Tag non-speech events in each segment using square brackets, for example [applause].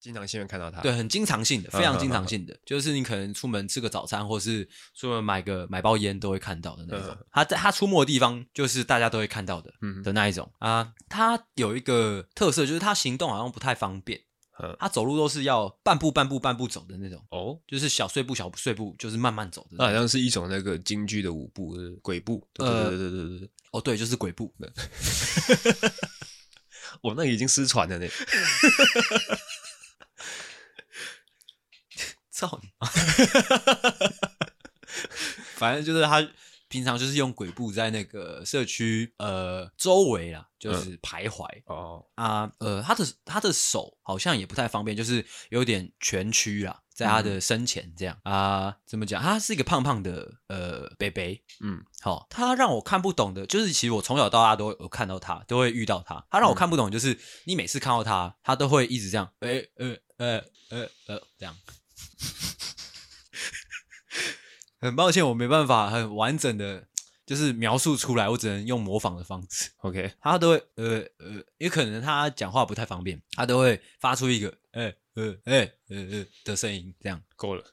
经常性会看到它，对，很经常性的，非常经常性的，嗯、就是你可能出门吃个早餐，或是出门买个买包烟都会看到的那种。他在他出没的地方，就是大家都会看到的，嗯的那一种啊。他有一个特色，就是他行动好像不太方便，他走路都是要半步半步半步走的那种。哦，就是小碎步小碎步，就是慢慢走的。那好像是一种那个京剧的舞步，鬼步。对对对对对对。哦，对，就是鬼步。[laughs] 我那已经失传了呢。[laughs] 操你！[laughs] 反正就是他平常就是用鬼步在那个社区呃周围啦，就是徘徊、嗯、哦啊呃，他的他的手好像也不太方便，就是有点蜷曲啦，在他的身前这样、嗯、啊，怎么讲？他是一个胖胖的呃北北，嗯，好，他让我看不懂的，就是其实我从小到大都有看到他，都会遇到他。他让我看不懂，就是你每次看到他，他都会一直这样，哎呃呃呃呃这样。[laughs] 很抱歉，我没办法很完整的，就是描述出来，我只能用模仿的方式。OK，他都会呃呃，也可能他讲话不太方便，他都会发出一个呃呃呃呃呃的声音，这样够了。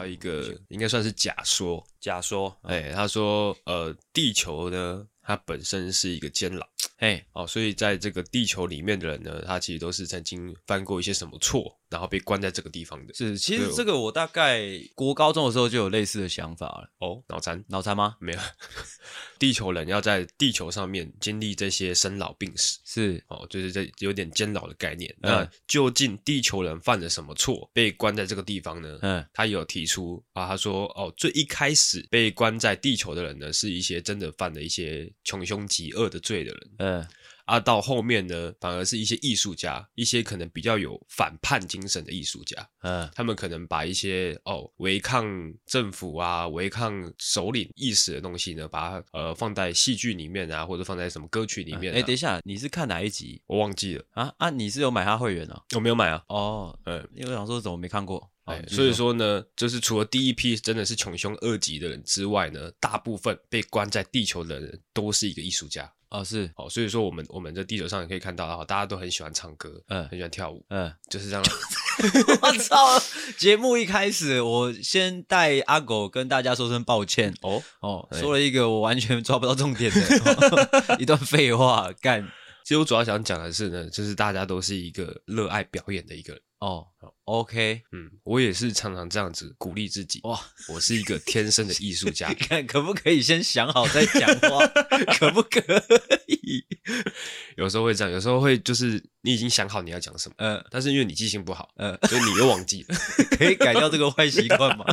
到一个应该算是假说，假说，哎、欸，他说呃，地球呢，它本身是一个监牢。嘿，哦，所以在这个地球里面的人呢，他其实都是曾经犯过一些什么错，然后被关在这个地方的。是，其实这个我大概国高中的时候就有类似的想法了。哦，脑残，脑残吗？没有，[laughs] 地球人要在地球上面经历这些生老病死，是，哦，就是这有点监牢的概念。嗯，那究竟地球人犯了什么错，被关在这个地方呢？嗯，他有提出啊，他说，哦，最一开始被关在地球的人呢，是一些真的犯了一些穷凶极恶的罪的人。嗯。嗯，啊，到后面呢，反而是一些艺术家，一些可能比较有反叛精神的艺术家，嗯，他们可能把一些哦违抗政府啊、违抗首领意识的东西呢，把它呃放在戏剧里面啊，或者放在什么歌曲里面、啊。哎、欸，等一下，你是看哪一集？我忘记了啊啊！你是有买他会员啊？我没有买啊。哦，嗯，因为我想说怎么没看过？哎，所以说呢，就是除了第一批真的是穷凶恶极的人之外呢，大部分被关在地球的人都是一个艺术家。哦，是哦，所以说我们我们在地球上也可以看到啊，大家都很喜欢唱歌，嗯，很喜欢跳舞，嗯，就是这样。[laughs] 我操！节目一开始，我先带阿狗跟大家说声抱歉哦哦，说了一个我完全抓不到重点的、[laughs] 哦、一段废话，干。其实我主要想讲的是呢，就是大家都是一个热爱表演的一个人。哦，OK，嗯，我也是常常这样子鼓励自己。哇，我是一个天生的艺术家。[laughs] 看可不可以先想好再讲话？[laughs] 可不可以？[laughs] 有时候会这样，有时候会就是你已经想好你要讲什么，嗯，但是因为你记性不好，嗯，所以你又忘记了。可以改掉这个坏习惯吗？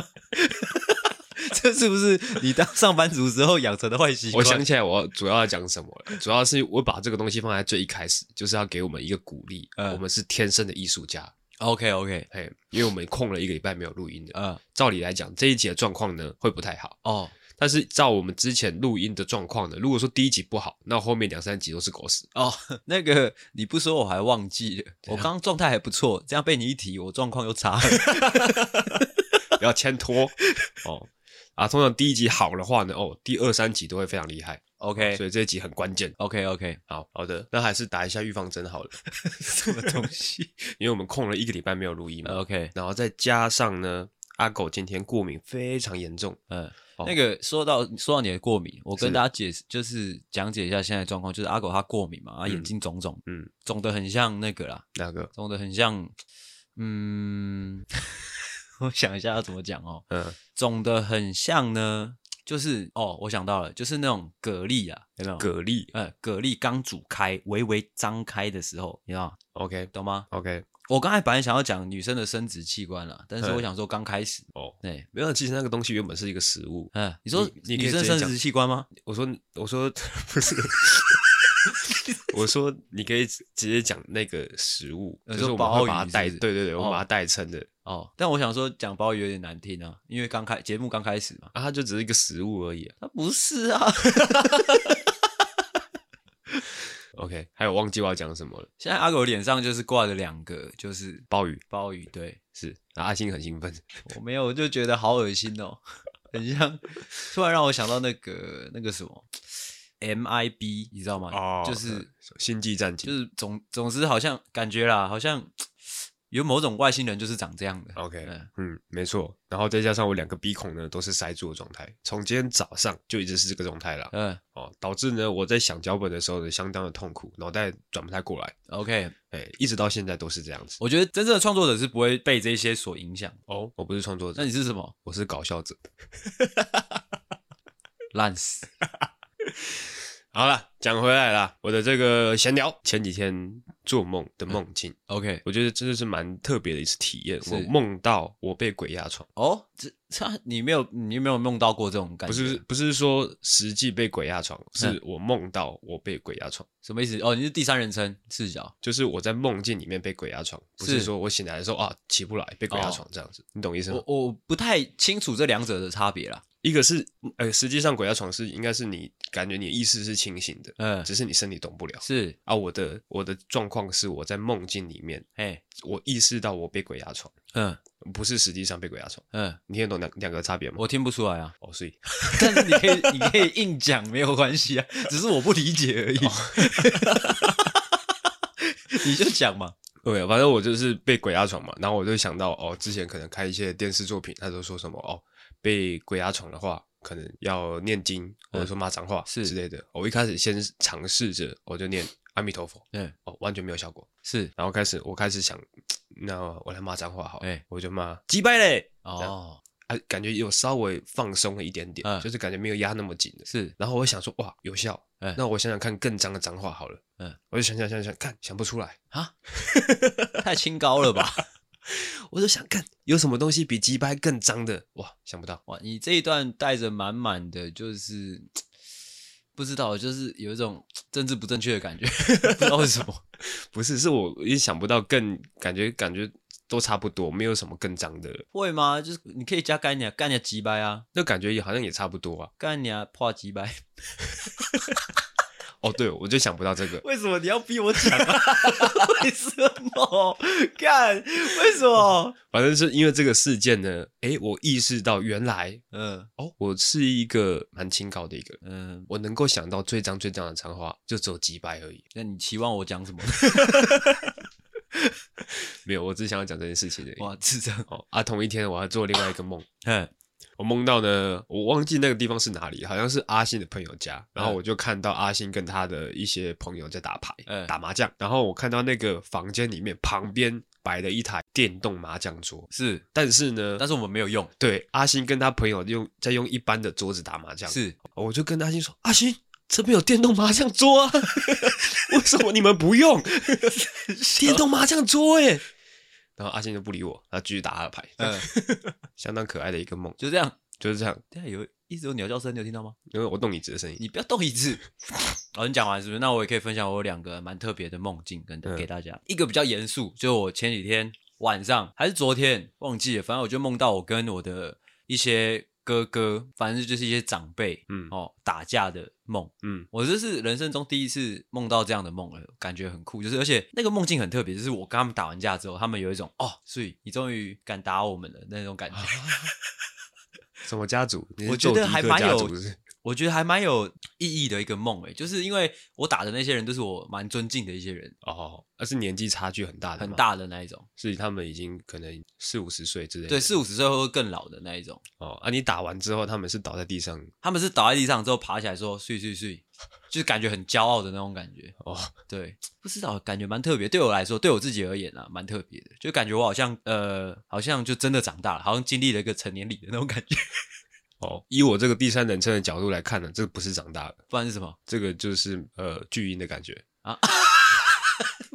这是不是你当上班族之后养成的坏习惯？我想起来，我主要要讲什么了？主要是我把这个东西放在最一开始，就是要给我们一个鼓励。嗯，我们是天生的艺术家。OK OK，嘿，因为我们空了一个礼拜没有录音的，嗯，照理来讲这一集的状况呢会不太好哦。但是照我们之前录音的状况呢，如果说第一集不好，那后面两三集都是狗屎哦。那个你不说我还忘记了，我刚刚状态还不错，这样被你一提，我状况又差了。[laughs] 不要牵拖哦啊！通常第一集好的话呢，哦，第二三集都会非常厉害。OK，所以这一集很关键。OK OK，好好的，那还是打一下预防针好了。[laughs] 什么东西？因为我们空了一个礼拜没有录音嘛。OK，然后再加上呢，阿狗今天过敏非常严重。嗯，哦、那个说到说到你的过敏，我跟大家解释，就是讲解一下现在状况，就是阿狗他过敏嘛，他眼睛肿肿，嗯，肿的很像那个啦，哪个？肿的很像，嗯，[laughs] 我想一下要怎么讲哦，嗯，肿的很像呢。就是哦，我想到了，就是那种蛤蜊啊，有没有？蛤蜊，呃，蛤蜊刚煮开，微微张开的时候，你知道？OK，懂吗？OK，我刚才本来想要讲女生的生殖器官了，但是我想说刚开始哦，对，没有，其实那个东西原本是一个食物。嗯，你说女生生殖器官吗？我说，我说 [laughs] 不是，[laughs] 我说你可以直接讲那个食物，就是我们会把它代，对对对，我们把它代称的。哦，但我想说讲鲍鱼有点难听啊，因为刚开节目刚开始嘛，啊，它就只是一个食物而已啊，它不是啊。[laughs] OK，还有忘记我要讲什么了。现在阿狗脸上就是挂着两个，就是鲍鱼，鲍鱼，对，是。阿星很兴奋，[laughs] 我没有，我就觉得好恶心哦。很像，突然让我想到那个那个什么 MIB，你知道吗？哦，就是星际战警，就是总总之好像感觉啦，好像。有某种外星人就是长这样的。OK，嗯，嗯，没错。然后再加上我两个鼻孔呢都是塞住的状态，从今天早上就一直是这个状态了。嗯，哦，导致呢我在想脚本的时候呢相当的痛苦，脑袋转不太过来。OK，哎，一直到现在都是这样子。我觉得真正的创作者是不会被这些所影响。哦，我不是创作者，那你是什么？我是搞笑者。[laughs] 烂死。[laughs] 好了，讲回来了，我的这个闲聊，前几天做梦的梦境、嗯、，OK，我觉得真的是蛮特别的一次体验。我梦到我被鬼压床。哦，这这你没有你没有梦到过这种感觉？不是不是说实际被鬼压床，是我梦到我被鬼压床。什么意思？哦，你是第三人称视角，就是我在梦境里面被鬼压床，不是说我醒来的时候啊起不来被鬼压床这样子，哦、你懂意思吗？我我不太清楚这两者的差别啦。一个是，呃，实际上鬼压床是应该是你感觉你意识是清醒的，嗯，只是你身体动不了。是。啊，我的我的状况是我在梦境里面，哎，我意识到我被鬼压床，嗯，不是实际上被鬼压床，嗯，你听得懂两两个差别吗？我听不出来啊，哦，所以，但是你可以你可以硬讲没有关系啊，只是我不理解而已，哦、[laughs] 你就讲嘛，对，反正我就是被鬼压床嘛，然后我就想到哦，之前可能看一些电视作品，他都说什么哦。被鬼压床的话，可能要念经或者说骂脏话是之类的。我一开始先尝试着，我就念阿弥陀佛，[laughs] 嗯，哦，完全没有效果，是。然后开始，我开始想，那我来骂脏话好，哎，我就骂鸡掰嘞，哦，啊，感觉有稍微放松了一点点，就是感觉没有压那么紧的，是。然后我想说，哇，有效，那我想想看更脏的脏话好了，嗯，我就想想想想看，想不出来啊，[laughs] 太清高了吧。我就想看有什么东西比鸡掰更脏的哇，想不到哇！你这一段带着满满的，就是不知道，就是有一种政治不正确的感觉，[laughs] 不知道为什么。[laughs] 不是，是我也想不到更感觉感觉都差不多，没有什么更脏的。会吗？就是你可以加干你啊，干你鸡掰啊，那感觉也好像也差不多啊，干你啊破几百。[laughs] 哦，对，我就想不到这个。为什么你要逼我讲啊？[laughs] 为什么？干？为什么？反正是因为这个事件呢，哎，我意识到原来，嗯，哦，我是一个蛮清高的一个人，嗯，我能够想到最脏最脏的脏话就只有几百而已。那你期望我讲什么？[laughs] [laughs] 没有，我只想要讲这件事情而已。哇，是这样哦。啊，同一天我还做另外一个梦，[laughs] 嗯。我梦到呢，我忘记那个地方是哪里，好像是阿信的朋友家。然后我就看到阿信跟他的一些朋友在打牌、嗯、打麻将。然后我看到那个房间里面旁边摆了一台电动麻将桌，是，但是呢，但是我们没有用。对，阿信跟他朋友用在用一般的桌子打麻将。是，我就跟阿信说：“阿信，这边有电动麻将桌啊，[laughs] 为什么你们不用电动麻将桌？”哎。然后阿信就不理我，他继续打他的牌，嗯，[laughs] 相当可爱的一个梦，就这样，就是这样。对啊，有一直有鸟叫声，你有听到吗？因为我动椅子的声音。你不要动椅子。好，你讲完是不是？那我也可以分享我有两个蛮特别的梦境跟给大家。嗯、一个比较严肃，就我前几天晚上还是昨天忘记了，反正我就梦到我跟我的一些。哥哥，反正就是一些长辈，嗯，哦，打架的梦，嗯，我这是人生中第一次梦到这样的梦了，感觉很酷，就是而且那个梦境很特别，就是我跟他们打完架之后，他们有一种哦，所以你终于敢打我们了那种感觉。[laughs] 什么家族？我觉得还蛮有。我觉得还蛮有意义的一个梦诶，就是因为我打的那些人都是我蛮尊敬的一些人哦，而是年纪差距很大的，很大的那一种，所以他们已经可能四五十岁之类的，对，四五十岁或更老的那一种哦。啊，你打完之后，他们是倒在地上，他们是倒在地上之后爬起来说“睡睡睡”，就是感觉很骄傲的那种感觉哦。对，不知道，感觉蛮特别。对我来说，对我自己而言啊，蛮特别的，就感觉我好像呃，好像就真的长大了，好像经历了一个成年礼的那种感觉。哦，以我这个第三人称的角度来看呢，这个不是长大了，不然是什么？这个就是呃巨婴的感觉啊。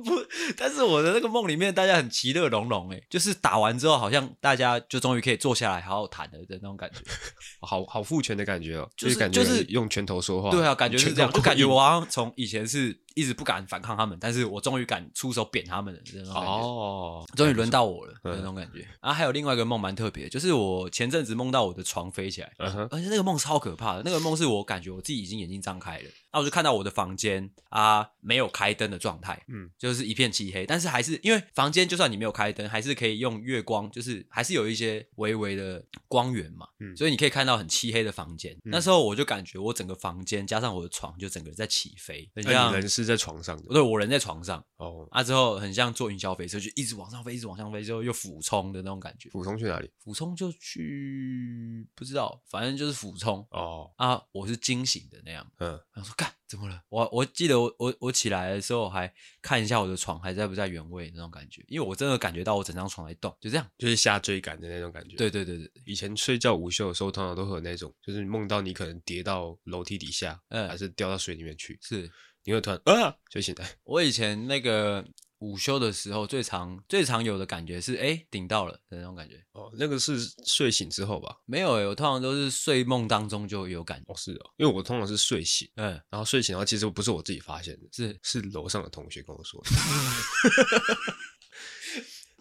不，[laughs] 但是我的那个梦里面，大家很其乐融融，哎，就是打完之后，好像大家就终于可以坐下来好好谈了的那种感觉，[laughs] 好好父权的感觉哦，就是感觉就是用拳头说话，对啊，感觉是这样，就感觉我好像从以前是一直不敢反抗他们，但是我终于敢出手扁他们了，这种感觉。哦，终于轮到我了，那种感觉。然后还有另外一个梦蛮特别，就是我前阵子梦到我的床飞起来，而且那个梦超可怕的。那个梦是我感觉我自己已经眼睛张开了，那我就看到我的房间啊没有开灯的状态，嗯，就是一片漆黑，但是还是因为房间就算你没有开灯，还是可以用月光，就是还是有一些微微的光源嘛，嗯，所以你可以看到很漆黑的房间。那时候我就感觉我整个房间加上我的床就整个在起飞，很像人是在床上的，对，我人在床上哦，啊之后很像坐云霄飞车，就一直往上飞，一直往上飞，之后又俯冲的那种感觉。俯冲去哪里？俯冲就去不知道，反正就是俯冲哦啊，我是惊醒的那样，嗯，然后说干。怎么了？我我记得我我我起来的时候还看一下我的床还在不在原位那种感觉，因为我真的感觉到我整张床在动，就这样，就是下坠感的那种感觉。对对对对，以前睡觉午休的时候，通常都会有那种，就是梦到你可能跌到楼梯底下，嗯，还是掉到水里面去，是，你会突然啊就醒来。我以前那个。午休的时候最常最常有的感觉是哎顶到了的那种感觉哦，那个是睡醒之后吧？没有哎，我通常都是睡梦当中就有感觉哦，是哦，因为我通常是睡醒，嗯，然后睡醒，然后其实不是我自己发现的，是是楼上的同学跟我说的。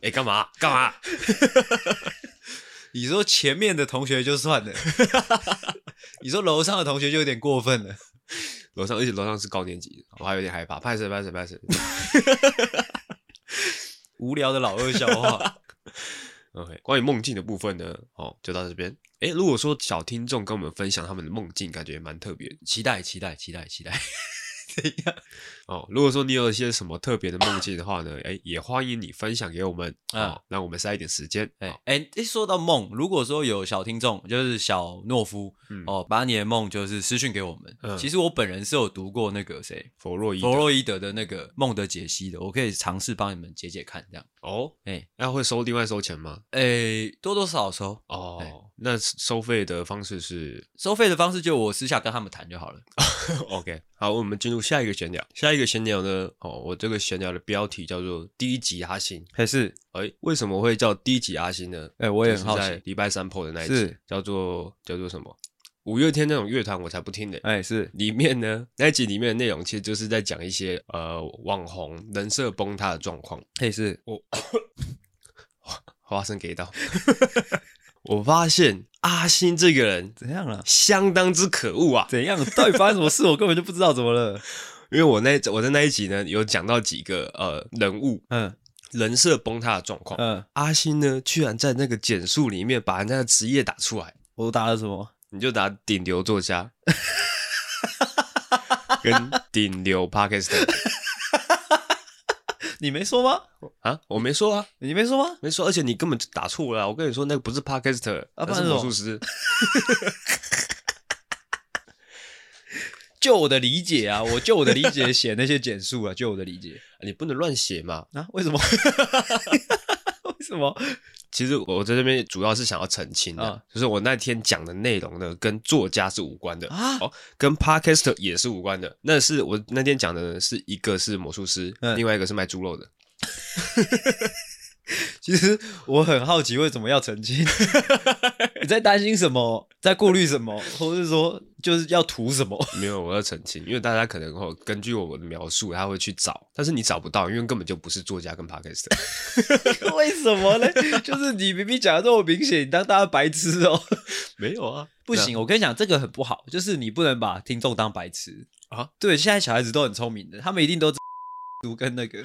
[laughs] 哎，干嘛干嘛？[laughs] 你说前面的同学就算了，[laughs] 你说楼上的同学就有点过分了。楼上，而且楼上是高年级，我还有点害怕。拍谁拍谁拍谁，无聊的老二笑话。[laughs] OK，关于梦境的部分呢，哦，就到这边。哎，如果说小听众跟我们分享他们的梦境，感觉也蛮特别，期待期待期待期待。[laughs] 怎样？哦，如果说你有一些什么特别的梦境的话呢，哎，也欢迎你分享给我们啊，让我们塞一点时间。哎哎，一说到梦，如果说有小听众，就是小懦夫，哦，把你的梦就是私讯给我们。其实我本人是有读过那个谁，弗洛伊弗洛伊德的那个梦的解析的，我可以尝试帮你们解解看，这样。哦，哎，那会收另外收钱吗？哎，多多少少收。哦，那收费的方式是？收费的方式就我私下跟他们谈就好了。[laughs] OK，好，我们进入下一个闲聊。下一个闲聊呢？哦，我这个闲聊的标题叫做“低级阿星”，还是？哎，为什么会叫“低级阿星”呢？哎，我也很好奇。礼拜三 PO 的那一集叫做叫做什么？五月天那种乐团我才不听的。哎，是里面呢那一集里面的内容其实就是在讲一些呃网红人设崩塌的状况。哎，是我 [coughs] 花生给到。[laughs] 我发现阿星这个人怎样了？相当之可恶啊！怎样？到底发生什么事？[laughs] 我根本就不知道怎么了。因为我那我在那一集呢，有讲到几个呃人物，嗯，人设崩塌的状况，嗯，阿星呢，居然在那个简述里面把人家的职业打出来。我都打了什么？你就打顶流作家，[laughs] 跟顶流 Podcaster。你没说吗？啊，我没说啊，你没说吗？没说，而且你根本就打错了。我跟你说，那个不是 Podcaster，那是魔术师。[laughs] 就我的理解啊，我就我的理解写那些简述啊，就我的理解，[laughs] 你不能乱写嘛。啊？为什么？[laughs] 为什么？其实我在这边主要是想要澄清的，啊、就是我那天讲的内容呢，跟作家是无关的啊，哦，跟 Podcaster 也是无关的。那是我那天讲的是一个是魔术师，嗯、另外一个是卖猪肉的。[laughs] [laughs] 其实我很好奇，为什么要澄清？[laughs] 你在担心什么？在顾虑什么？或者是说，就是要图什么？[laughs] 没有，我要澄清，因为大家可能会根据我的描述，他会去找，但是你找不到，因为根本就不是作家跟 p a r k e s t。为什么呢？就是你明明讲的这么明显，你当大家白痴哦？没有啊，不行，我跟你讲，这个很不好，就是你不能把听众当白痴啊。对，现在小孩子都很聪明的，他们一定都读跟那个。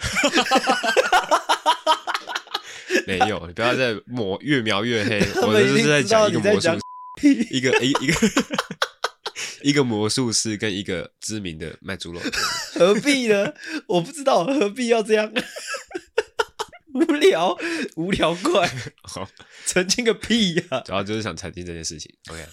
没有，你不要再抹，越描越黑。[laughs] 我就是在讲一个魔术，一个一一个一个魔术师跟一个知名的卖猪肉。何必呢？我不知道何必要这样，无聊无聊怪。[laughs] 好，澄清个屁呀、啊！主要就是想澄清这件事情。OK。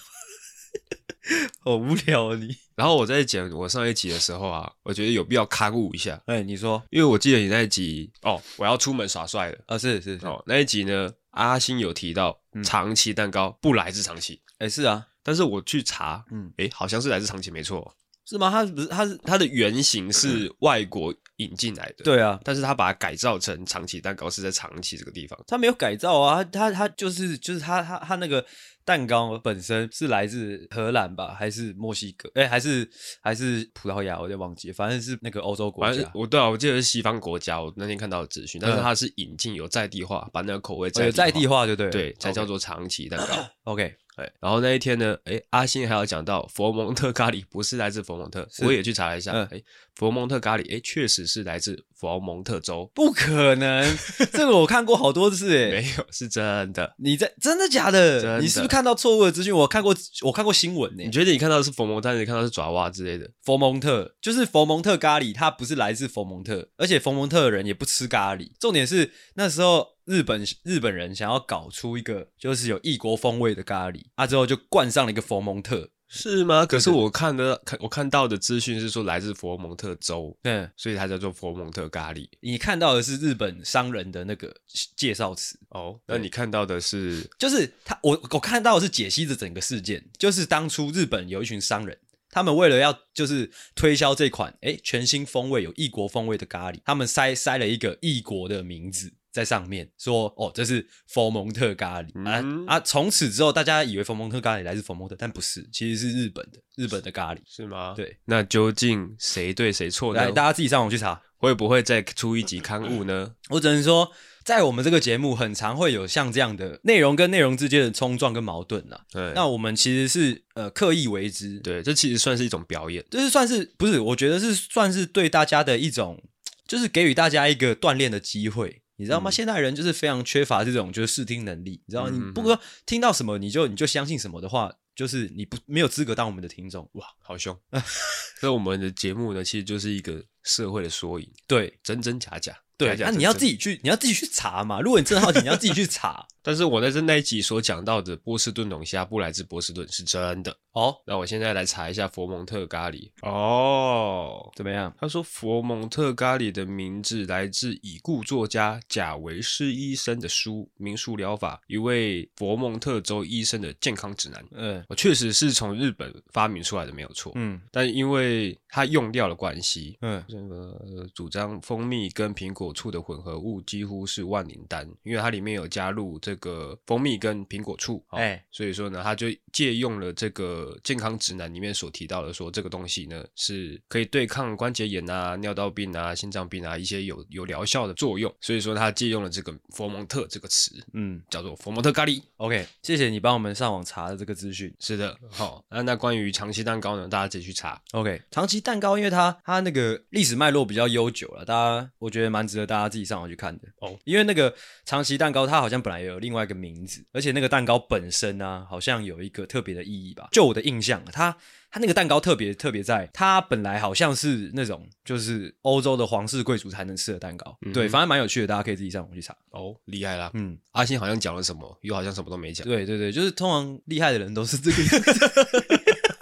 [laughs] 好无聊啊你！[laughs] 然后我在讲我上一集的时候啊，我觉得有必要勘误一下。哎，你说，因为我记得你那一集哦，我要出门耍帅了啊，是是哦，那一集呢，阿星有提到长崎蛋糕不来自长崎，哎是啊，但是我去查，嗯，哎，好像是来自长崎没错，是吗？它不是，它是它的原型是外国引进来的。对啊，但是他把它改造成长崎蛋糕是在长崎这个地方。他没有改造啊，他他就是就是他他他那个蛋糕本身是来自荷兰吧，还是墨西哥？哎、欸，还是还是葡萄牙？我有点忘记，反正是那个欧洲国家。我对啊，我记得是西方国家。我那天看到的资讯，但是它是引进有在地化，把那个口味在地化，有在地化就对，对，才叫做长崎蛋糕。[coughs] OK。对，然后那一天呢，诶，阿星还有讲到佛蒙特咖喱不是来自佛蒙特，我也去查了一下，诶、嗯，佛蒙特咖喱，诶，确实是来自佛蒙特州，不可能，这个我看过好多次，诶，没有，是真的，你在真的假的？你是不是看到错误的资讯？我看过，我看过新闻呢。你觉得你看到的是佛蒙特，你看到的是爪哇之类的？佛蒙特就是佛蒙特咖喱，它不是来自佛蒙特，而且佛蒙特的人也不吃咖喱。重点是那时候。日本日本人想要搞出一个就是有异国风味的咖喱啊，之后就冠上了一个佛蒙特，是吗？可是我看的看我看到的资讯是说来自佛蒙特州，对，所以它叫做佛蒙特咖喱。你看到的是日本商人的那个介绍词哦，那你看到的是就是他我我看到的是解析的整个事件，就是当初日本有一群商人，他们为了要就是推销这款诶全新风味有异国风味的咖喱，他们塞塞了一个异国的名字。在上面说哦，这是佛蒙特咖喱、嗯、啊啊！从此之后，大家以为佛蒙特咖喱来自佛蒙特，但不是，其实是日本的日本的咖喱，是吗？对，那究竟谁对谁错呢？来，大家自己上网去查，会不会再出一集刊物呢？[coughs] 我只能说，在我们这个节目，很常会有像这样的内容跟内容之间的冲撞跟矛盾呐。对，那我们其实是呃刻意为之，对，这其实算是一种表演，就是算是不是？我觉得是算是对大家的一种，就是给予大家一个锻炼的机会。你知道吗？嗯、现代人就是非常缺乏这种就是视听能力。你知道，你不说听到什么你就你就相信什么的话，就是你不没有资格当我们的听众。哇，好凶！[laughs] 所以我们的节目呢，其实就是一个社会的缩影。对，真真假假。对，那、啊、你要自己去，你要自己去查嘛。如果你真的好奇，你要自己去查。但是我在这那一集所讲到的波士顿龙虾不来自波士顿是真的哦。那我现在来查一下佛蒙特咖喱哦，怎么样？他说佛蒙特咖喱的名字来自已故作家贾维斯医生的书《民俗疗法》，一位佛蒙特州医生的健康指南。嗯，我确实是从日本发明出来的，没有错。嗯，但因为它用料的关系，嗯，这个主张蜂蜜跟苹果。果醋的混合物几乎是万灵丹，因为它里面有加入这个蜂蜜跟苹果醋，哎、欸，所以说呢，他就借用了这个健康指南里面所提到的，说这个东西呢是可以对抗关节炎啊、尿道病啊、心脏病啊一些有有疗效的作用，所以说他借用了这个佛蒙特这个词，嗯，叫做佛蒙特咖喱。OK，谢谢你帮我们上网查的这个资讯。是的，好，那那关于长期蛋糕呢，大家自己去查。OK，长期蛋糕因为它它那个历史脉络比较悠久了，大家我觉得蛮。值得大家自己上网去看的哦，因为那个长期蛋糕它好像本来也有另外一个名字，而且那个蛋糕本身呢、啊，好像有一个特别的意义吧。就我的印象，它它那个蛋糕特别特别在，它本来好像是那种就是欧洲的皇室贵族才能吃的蛋糕，嗯、对，反正蛮有趣的，大家可以自己上网去查。哦，厉害啦，嗯，阿星好像讲了什么，又好像什么都没讲。对对对，就是通常厉害的人都是这个样子。[laughs]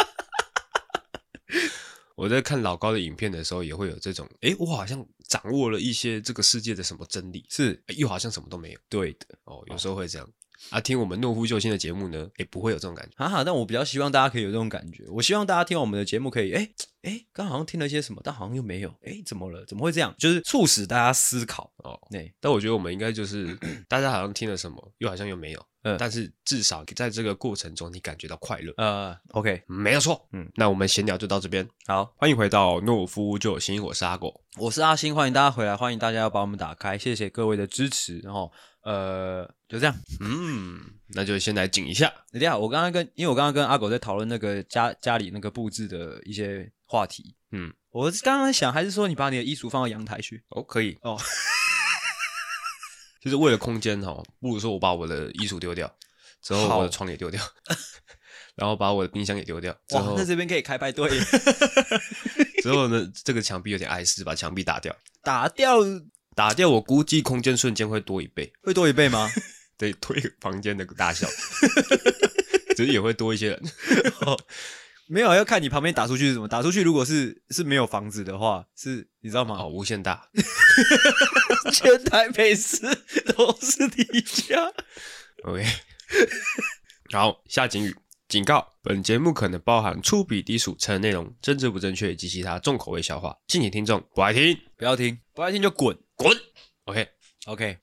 我在看老高的影片的时候，也会有这种，诶，我好像掌握了一些这个世界的什么真理，是，又好像什么都没有。对的，哦，有时候会这样。啊，听我们懦夫救星的节目呢，也不会有这种感觉。哈哈，但我比较希望大家可以有这种感觉。我希望大家听我们的节目可以，诶诶，刚好像听了些什么，但好像又没有，诶，怎么了？怎么会这样？就是促使大家思考哦。对，但我觉得我们应该就是，[clears throat] 大家好像听了什么，又好像又没有。嗯，但是至少在这个过程中，你感觉到快乐。呃，OK，没有错。嗯，那我们闲聊就到这边。好，欢迎回到懦夫救星，我是阿狗，我是阿星，欢迎大家回来，欢迎大家要把我们打开，谢谢各位的支持。然后，呃，就这样。嗯，那就先来紧一下。等一下，我刚刚跟，因为我刚刚跟阿狗在讨论那个家家里那个布置的一些话题。嗯，我刚刚想，还是说你把你的衣橱放到阳台去？哦，可以。哦。[laughs] 就是为了空间哈，不如说我把我的衣橱丢掉，之后我的床也丢掉，[laughs] 然后把我的冰箱也丢掉。哇，那这边可以开派对。[laughs] 之后呢，这个墙壁有点碍事，把墙壁打掉。打掉，打掉，我估计空间瞬间会多一倍。会多一倍吗？[laughs] 对，多一个房间的大小，[laughs] 只是也会多一些人。[laughs] 没有，要看你旁边打出去是什么。打出去如果是是没有房子的话，是你知道吗？哦，无限大，全台北市都是你家。OK，好，下警语，警告：本节目可能包含粗鄙、低俗、成人内容、政治不正确及其他重口味笑话，敬请听众不爱听不要听，不爱听就滚滚。OK OK，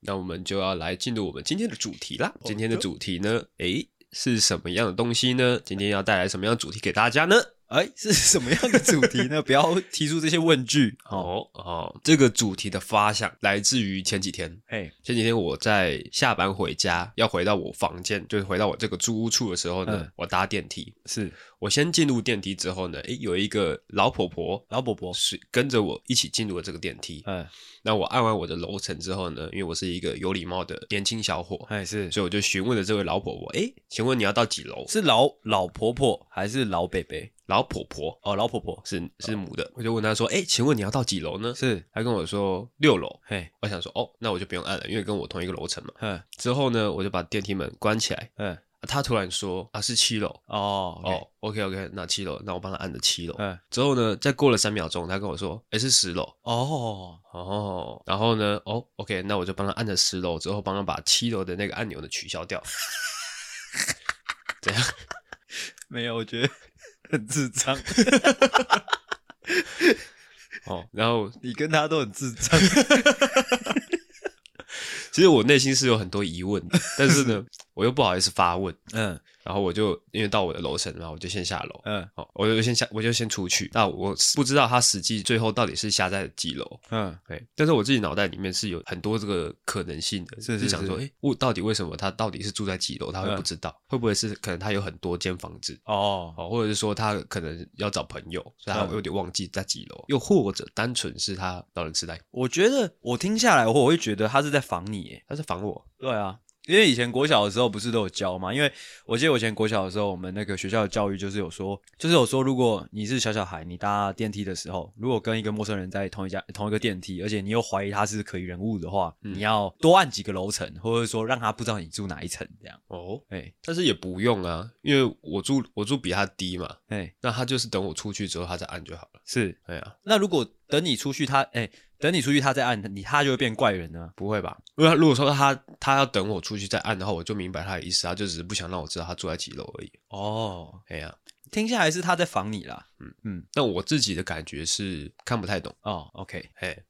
那我们就要来进入我们今天的主题啦。今天的主题呢，诶，是什么样的东西呢？今天要带来什么样的主题给大家呢？哎，是什么样的主题呢？[laughs] 不要提出这些问句哦哦。这个主题的发想来自于前几天。哎，前几天我在下班回家，要回到我房间，就是回到我这个租屋处的时候呢，嗯、我搭电梯。是我先进入电梯之后呢，哎，有一个老婆婆，老婆婆是跟着我一起进入了这个电梯。嗯，那我按完我的楼层之后呢，因为我是一个有礼貌的年轻小伙，哎是，所以我就询问了这位老婆婆，哎，请问你要到几楼？是老老婆婆还是老伯伯？老婆婆哦，老婆婆是是母的，哦、我就问她说：“哎，请问你要到几楼呢？”是，她跟我说六楼。嘿，我想说哦，那我就不用按了，因为跟我同一个楼层嘛。嗯，之后呢，我就把电梯门关起来。嗯，她突然说：“啊，是七楼。”哦哦，OK OK，那七楼，那我帮他按了七楼。嗯，之后呢，再过了三秒钟，他跟我说：“哎，是十楼。”哦哦，然后呢，哦，OK，那我就帮他按了十楼，之后帮他把七楼的那个按钮呢取消掉。[laughs] 怎样？[laughs] 没有，我觉得。很智障，哦，然后你跟他都很智障，[laughs] 其实我内心是有很多疑问，但是呢，[laughs] 我又不好意思发问，嗯。然后我就因为到我的楼层，然后我就先下楼，嗯，好，我就先下，我就先出去。那我不知道他实际最后到底是下在几楼，嗯，对。但是我自己脑袋里面是有很多这个可能性的，是，是，是，是想说，哎，我到底为什么他到底是住在几楼？他会不知道，嗯、会不会是可能他有很多间房子哦，哦，或者是说他可能要找朋友，所以他有点忘记在几楼，嗯、又或者单纯是他老人痴呆。我觉得我听下来，我会觉得他是在防你，哎，他是防我，对啊。因为以前国小的时候不是都有教吗？因为我记得我以前国小的时候，我们那个学校的教育就是有说，就是有说，如果你是小小孩，你搭电梯的时候，如果跟一个陌生人在同一家同一个电梯，而且你又怀疑他是可疑人物的话，嗯、你要多按几个楼层，或者说让他不知道你住哪一层这样。哦，哎、欸，但是也不用啊，因为我住我住比他低嘛，哎、欸，那他就是等我出去之后他再按就好了。是，对啊。那如果等你出去他，他、欸、哎。等你出去，他再按你，他就会变怪人呢？不会吧？因为如果说他他要等我出去再按的话，我就明白他的意思，他就只是不想让我知道他住在几楼而已。哦，哎呀，听下来是他在防你啦。嗯嗯，但我自己的感觉是看不太懂。哦，OK，嘿，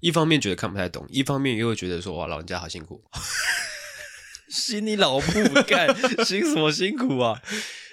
一方面觉得看不太懂，一方面又会觉得说哇，老人家好辛苦，[laughs] 心里老不干，[laughs] 辛什么辛苦啊？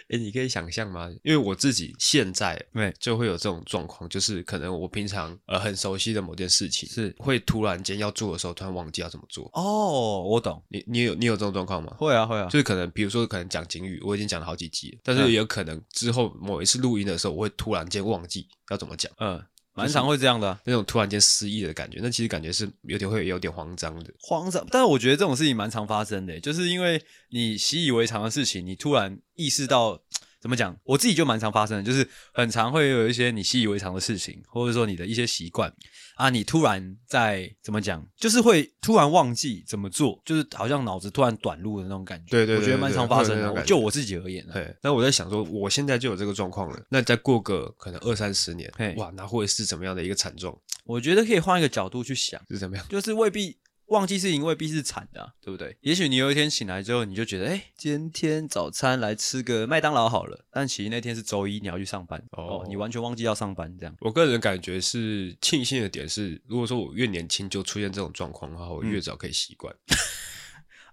哎，你可以想象吗？因为我自己现在对就会有这种状况，就是可能我平常呃很熟悉的某件事情，是会突然间要做的时候，突然忘记要怎么做。哦，我懂。你你有你有这种状况吗？会啊会啊，就是可能比如说可能讲警语，我已经讲了好几集了，但是也有可能之后某一次录音的时候，我会突然间忘记要怎么讲。嗯，蛮常会这样的、啊，那种突然间失忆的感觉，那其实感觉是有点会有点慌张的。慌张，但是我觉得这种事情蛮常发生的，就是因为你习以为常的事情，你突然意识到。怎么讲？我自己就蛮常发生的，就是很常会有一些你习以为常的事情，或者说你的一些习惯啊，你突然在怎么讲，就是会突然忘记怎么做，就是好像脑子突然短路的那种感觉。对对，对，我觉得蛮常发生的。就我自己而言，对。那我在想说，我现在就有这个状况了，那再过个可能二三十年，哇，那会是怎么样的一个惨状？我觉得可以换一个角度去想，是怎么样？就是未必。忘记事情未必是惨的啊，对不对？也许你有一天醒来之后，你就觉得，哎，今天早餐来吃个麦当劳好了。但其实那天是周一，你要去上班哦，哦，你完全忘记要上班这样。我个人感觉是庆幸的点是，如果说我越年轻就出现这种状况的话，我越早可以习惯。嗯 [laughs]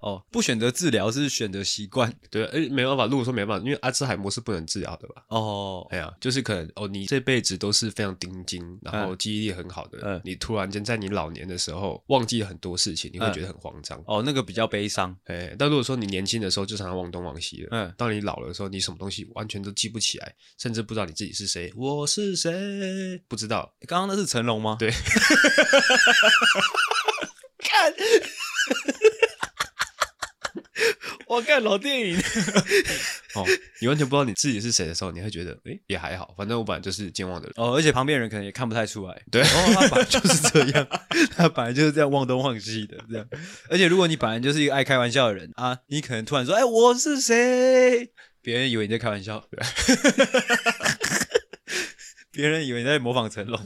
哦，不选择治疗是选择习惯，对，哎，没办法，如果说没办法，因为阿兹海默是不能治疗的吧？哦，哎呀，就是可能哦，你这辈子都是非常顶尖，然后记忆力很好的，嗯，你突然间在你老年的时候忘记了很多事情，你会觉得很慌张。哦，那个比较悲伤，哎，但如果说你年轻的时候就常常忘东忘西了，嗯，当你老了的时候，你什么东西完全都记不起来，甚至不知道你自己是谁，我是谁，不知道。刚刚那是成龙吗？对，[laughs] [laughs] 看。我看老电影。[laughs] 哦，你完全不知道你自己是谁的时候，你会觉得诶也还好，反正我本来就是健忘的人。哦，而且旁边人可能也看不太出来，对，哦，他本来 [laughs] 就是这样，他本来就是这样忘东忘西的这样，而且如果你本来就是一个爱开玩笑的人啊，你可能突然说哎我是谁，别人以为你在开玩笑，对，[laughs] 别人以为你在模仿成龙。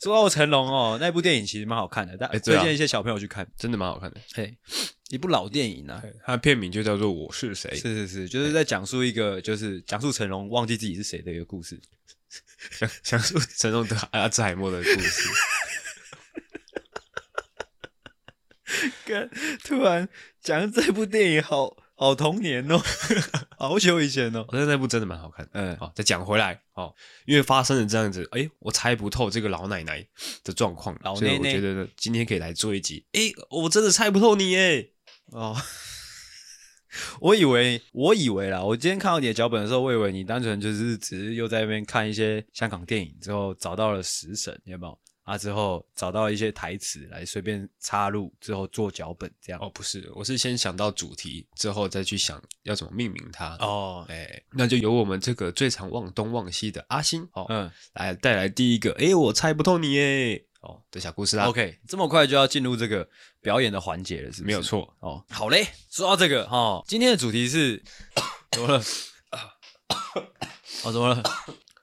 说到成龙哦，那部电影其实蛮好看的，但推荐一些小朋友去看，真的蛮好看的。嘿，一部老电影啊，它的片名就叫做《我是谁》。是是是，就是在讲述一个，就是讲述成龙忘记自己是谁的一个故事，[laughs] 讲讲述成龙得阿兹海默的故事。[laughs] 跟突然讲这部电影好，好好童年哦，[laughs] 好久以前哦。我觉得那部真的蛮好看。嗯，好，再讲回来哦，因为发生了这样子，哎，我猜不透这个老奶奶的状况，老奶奶，所以我觉得今天可以来做一集。哎，我真的猜不透你哎。哦，[laughs] 我以为，我以为啦，我今天看到你的脚本的时候，我以为你单纯就是只是又在那边看一些香港电影之后找到了食神，有没有？啊，之后找到一些台词来随便插入，之后做脚本这样。哦，不是，我是先想到主题，之后再去想要怎么命名它。哦，哎，那就由我们这个最常忘东忘西的阿星，哦，嗯，来带来第一个，哎，我猜不透你耶。哦，的小故事啦。OK，这么快就要进入这个表演的环节了，是不是？没有错。哦，好嘞。说到这个，哈、哦，今天的主题是怎么了？[coughs] 哦，怎么了？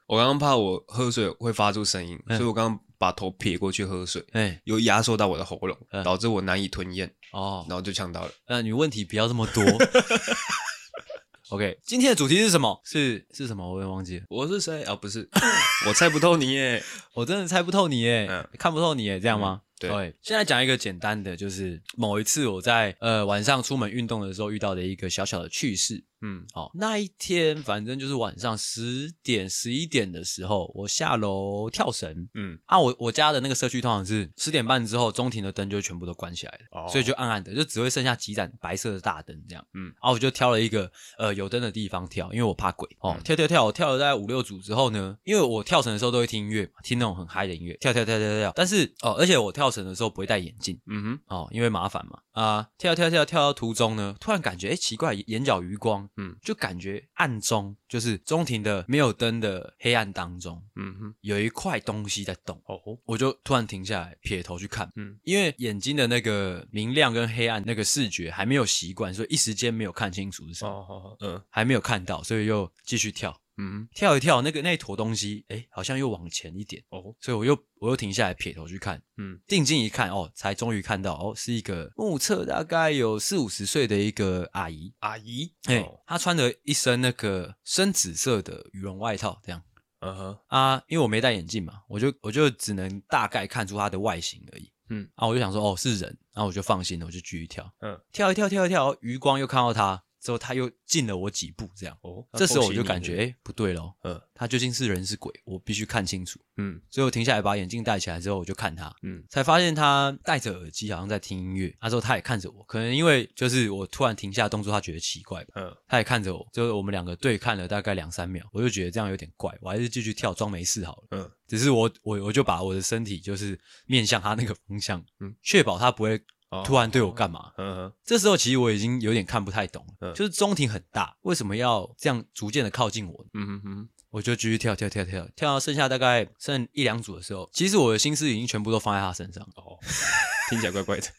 我刚刚怕我喝水会发出声音，嗯、所以我刚刚把头撇过去喝水，哎、嗯，又压缩到我的喉咙，嗯、导致我难以吞咽。哦，然后就呛到了。那你问题不要这么多。[laughs] OK，今天的主题是什么？是是什么？我也忘记了。我是谁？啊，不是，[laughs] 我猜不透你耶！[laughs] 我真的猜不透你耶！嗯、看不透你耶，这样吗？嗯对现在讲一个简单的，就是某一次我在呃晚上出门运动的时候遇到的一个小小的趣事。嗯，好，那一天反正就是晚上十点十一点的时候，我下楼跳绳。嗯，啊，我我家的那个社区通常是十点半之后中庭的灯就全部都关起来了，哦、所以就暗暗的，就只会剩下几盏白色的大灯这样。嗯，然后我就挑了一个呃有灯的地方跳，因为我怕鬼。哦，嗯、跳跳跳，我跳了大概五六组之后呢，因为我跳绳的时候都会听音乐嘛，听那种很嗨的音乐，跳跳跳跳跳。但是哦，而且我。跳绳的时候不会戴眼镜，嗯哼，哦，因为麻烦嘛，啊、呃，跳跳跳跳到途中呢，突然感觉哎奇怪，眼角余光，嗯，就感觉暗中就是中庭的没有灯的黑暗当中，嗯哼，有一块东西在动，哦，我就突然停下来撇头去看，嗯，因为眼睛的那个明亮跟黑暗那个视觉还没有习惯，所以一时间没有看清楚是什么，嗯，还没有看到，所以又继续跳。嗯，跳一跳，那个那一坨东西，哎，好像又往前一点哦，所以我又我又停下来撇头去看，嗯，定睛一看，哦，才终于看到，哦，是一个目测大概有四五十岁的一个阿姨，阿姨，哎，她穿着一身那个深紫色的羽绒外套，这样，嗯哼，啊，因为我没戴眼镜嘛，我就我就只能大概看出她的外形而已，嗯，啊，我就想说，哦，是人，然后我就放心了，我就继续跳，嗯，跳一跳，跳一跳，余光又看到她。之后他又近了我几步，这样。哦，这时候我就感觉哎不对喽，嗯，他究竟是人是鬼？我必须看清楚，嗯，所以我停下来把眼镜戴起来之后，我就看他，嗯，才发现他戴着耳机，好像在听音乐。那时候他也看着我，可能因为就是我突然停下动作，他觉得奇怪吧，嗯，他也看着我，就是我们两个对看了大概两三秒，我就觉得这样有点怪，我还是继续跳，装没事好了，嗯，只是我我我就把我的身体就是面向他那个方向，嗯，确保他不会。突然对我干嘛？嗯哼，这时候其实我已经有点看不太懂了。就是中庭很大，为什么要这样逐渐的靠近我？嗯哼哼，我就继续跳跳跳跳，跳到剩下大概剩一两组的时候，其实我的心思已经全部都放在他身上。哦，听起来怪怪的。[laughs]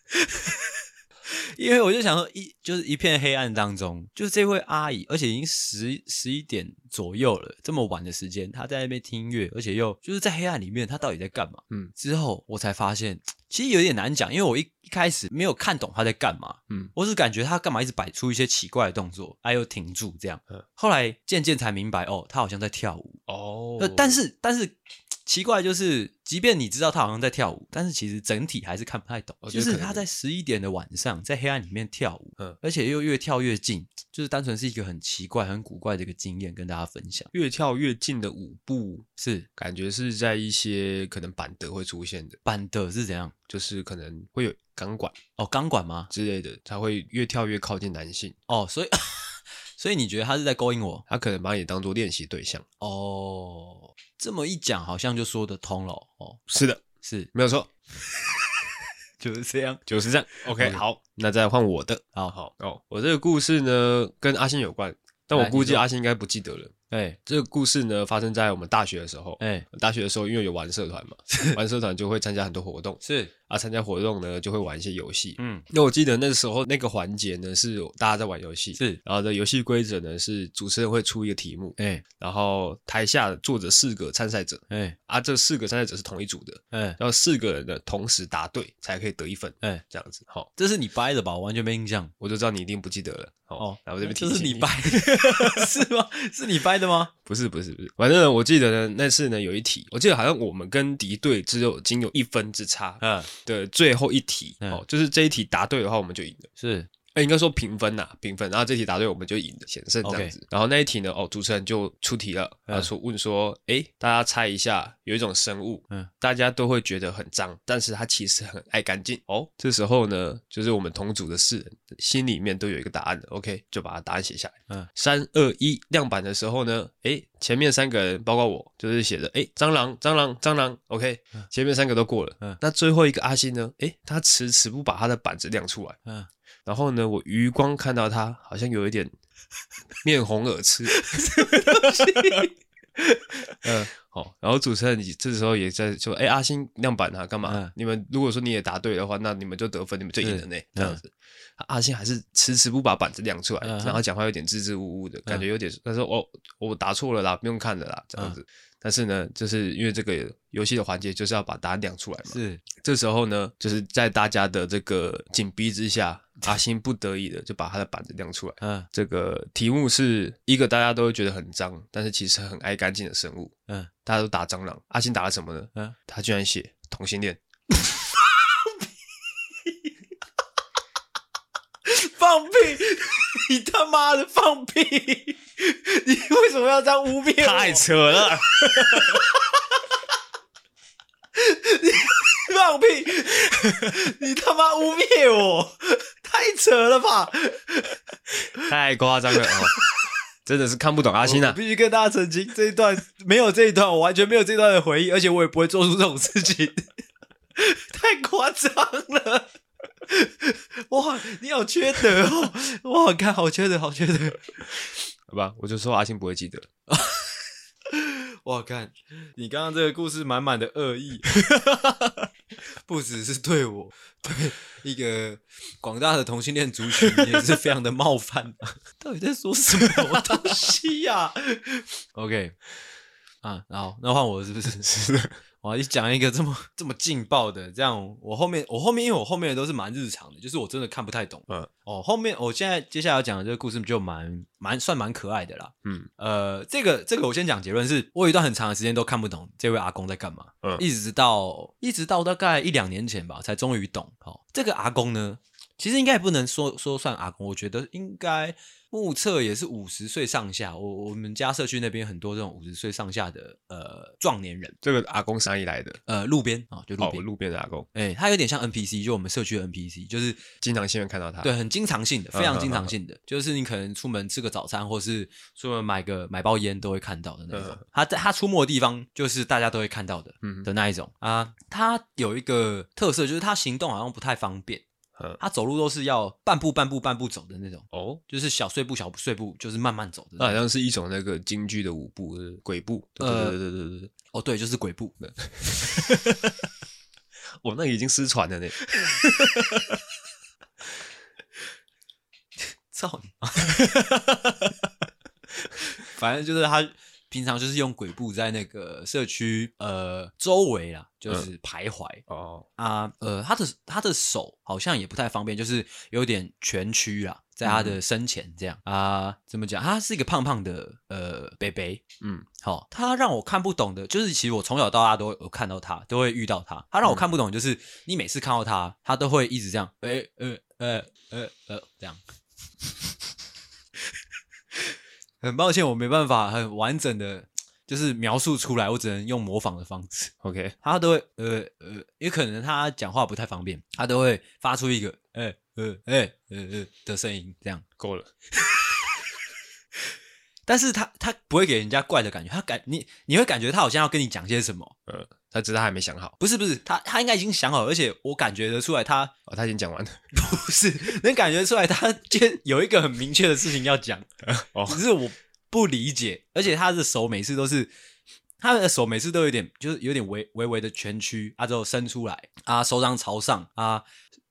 因为我就想说，一就是一片黑暗当中，就是这位阿姨，而且已经十十一点左右了，这么晚的时间，她在那边听音乐，而且又就是在黑暗里面，她到底在干嘛？嗯，之后我才发现，其实有点难讲，因为我一一开始没有看懂他在干嘛，嗯，我只感觉他干嘛一直摆出一些奇怪的动作，哎又停住这样，嗯，后来渐渐才明白，哦，他好像在跳舞，哦，但是但是。奇怪，就是即便你知道他好像在跳舞，但是其实整体还是看不太懂。就是他在十一点的晚上，在黑暗里面跳舞，嗯，而且又越跳越近，就是单纯是一个很奇怪、很古怪的一个经验，跟大家分享。越跳越近的舞步是感觉是在一些可能板德会出现的。板德是怎样？就是可能会有钢管哦，钢管吗之类的，他会越跳越靠近男性哦，所以 [laughs] 所以你觉得他是在勾引我？他可能把你当做练习对象哦。这么一讲，好像就说得通了哦。是的，是没有错，就是这样，就是这样。OK，好，那再换我的。好好哦，我这个故事呢跟阿星有关，但我估计阿星应该不记得了。哎，这个故事呢发生在我们大学的时候。哎，大学的时候因为有玩社团嘛，[laughs] 玩社团就会参加很多活动。是啊，参加活动呢就会玩一些游戏。嗯，那我记得那时候那个环节呢是大家在玩游戏，是，然后的游戏规则呢是主持人会出一个题目，哎、欸，然后台下坐着四个参赛者，哎、欸，啊，这四个参赛者是同一组的，哎、欸，然后四个人呢同时答对才可以得一分，哎、欸，这样子，好，这是你掰的吧？我完全没印象，我就知道你一定不记得了。哦，然后这边这是你掰的，[laughs] 是吗？是你掰的吗？不是，不是，不是，反正我记得呢，那次呢有一题，我记得好像我们跟敌对只有仅有一分之差，嗯，的最后一题，哦，就是这一题答对的话，我们就赢了，是。哎，应该说评分呐，平分，然后这题答对我们就赢了，险胜这样子。然后那一题呢，哦，主持人就出题了，他说问说，哎，大家猜一下，有一种生物，嗯，大家都会觉得很脏，但是它其实很爱干净。哦，这时候呢，就是我们同组的四人心里面都有一个答案的，OK，就把它答案写下来。嗯，三二一，亮板的时候呢，哎，前面三个人包括我，就是写着，哎，蟑螂，蟑螂，蟑螂，OK，前面三个都过了。嗯，那最后一个阿星呢，哎，他迟迟不把他的板子亮出来。嗯。然后呢，我余光看到他好像有一点 [laughs] 面红耳赤，什么东西？[laughs] 嗯，好。然后主持人你这时候也在说：“哎，阿星亮板啊，干嘛？嗯、你们如果说你也答对的话，那你们就得分，你们就赢了呢。这样子，嗯、阿星还是迟迟不把板子亮出来，嗯、然后讲话有点支支吾吾的感觉，有点。他说：“哦，我答错了啦，不用看了啦。”这样子。嗯但是呢，就是因为这个游戏的环节就是要把答案亮出来嘛。是，这时候呢，就是在大家的这个紧逼之下，阿星不得已的就把他的板子亮出来。嗯，这个题目是一个大家都会觉得很脏，但是其实很爱干净的生物。嗯，大家都打蟑螂，阿星打了什么呢？嗯，他居然写同性恋。放屁！[laughs] 你他妈的放屁！[laughs] 你为什么要这样污蔑我？太扯了！[laughs] 你放屁！你他妈污蔑我！太扯了吧！太夸张了哦！真的是看不懂阿星啊！必须跟大家澄清，这一段没有这一段，我完全没有这一段的回忆，而且我也不会做出这种事情。太夸张了！[laughs] 哇，你好缺德哦！哇，看好缺德，好缺德。好吧，我就说阿星不会记得。哇，看你刚刚这个故事满满的恶意，[laughs] 不只是对我，对一个广大的同性恋族群也是非常的冒犯。到底在说什么东西呀、啊？[laughs] OK，啊，然后那换我是不是？是的。我一讲一个这么 [laughs] 这么劲爆的，这样我后面我后面因为我后面的都是蛮日常的，就是我真的看不太懂。嗯，哦，后面我现在接下来要讲的这个故事就蛮蛮算蛮可爱的啦。嗯，呃，这个这个我先讲结论是，我有一段很长的时间都看不懂这位阿公在干嘛。嗯，一直到一直到大概一两年前吧，才终于懂。哦，这个阿公呢，其实应该也不能说说算阿公，我觉得应该。目测也是五十岁上下，我我们家社区那边很多这种五十岁上下的呃壮年人。这个阿公是哪里来的？呃，路边啊，就路边、哦、路边的阿公。哎、欸，他有点像 NPC，就我们社区的 NPC，就是经常性看到他。对，很经常性的，非常经常性的，嗯、就是你可能出门吃个早餐，或是出门买个买包烟都会看到的那种。嗯、他在他出没的地方，就是大家都会看到的，嗯的那一种啊。他有一个特色，就是他行动好像不太方便。他走路都是要半步半步半步走的那种哦，就是小碎步小碎步，就是慢慢走的。那好像是一种那个京剧的舞步，鬼步。对对对对对对。哦，对，就是鬼步。[laughs] 我那已经失传了呢。[laughs] 操你！[laughs] 反正就是他。平常就是用鬼步在那个社区呃周围啦，就是徘徊、嗯、哦啊呃，他的他的手好像也不太方便，就是有点蜷曲啦，在他的身前这样、嗯、啊，怎么讲？他是一个胖胖的呃北北，嗯，好、哦，他让我看不懂的，就是其实我从小到大都有看到他，都会遇到他。他让我看不懂，就是你每次看到他，他都会一直这样，哎呃呃呃呃这样。很抱歉，我没办法很完整的，就是描述出来，我只能用模仿的方式。OK，他都会呃呃，也可能他讲话不太方便，他都会发出一个呃呃呃呃呃的声音，这样够了。[laughs] 但是他他不会给人家怪的感觉，他感你你会感觉他好像要跟你讲些什么。呃，他只是他还没想好。不是不是，他他应该已经想好，而且我感觉得出来他哦，他已经讲完了。[laughs] 不是，能感觉出来他就有一个很明确的事情要讲。哦，[laughs] 只是我不理解，而且他的手每次都是他的手每次都有点，就是有点微微微的蜷曲，啊之后伸出来，啊手掌朝上，啊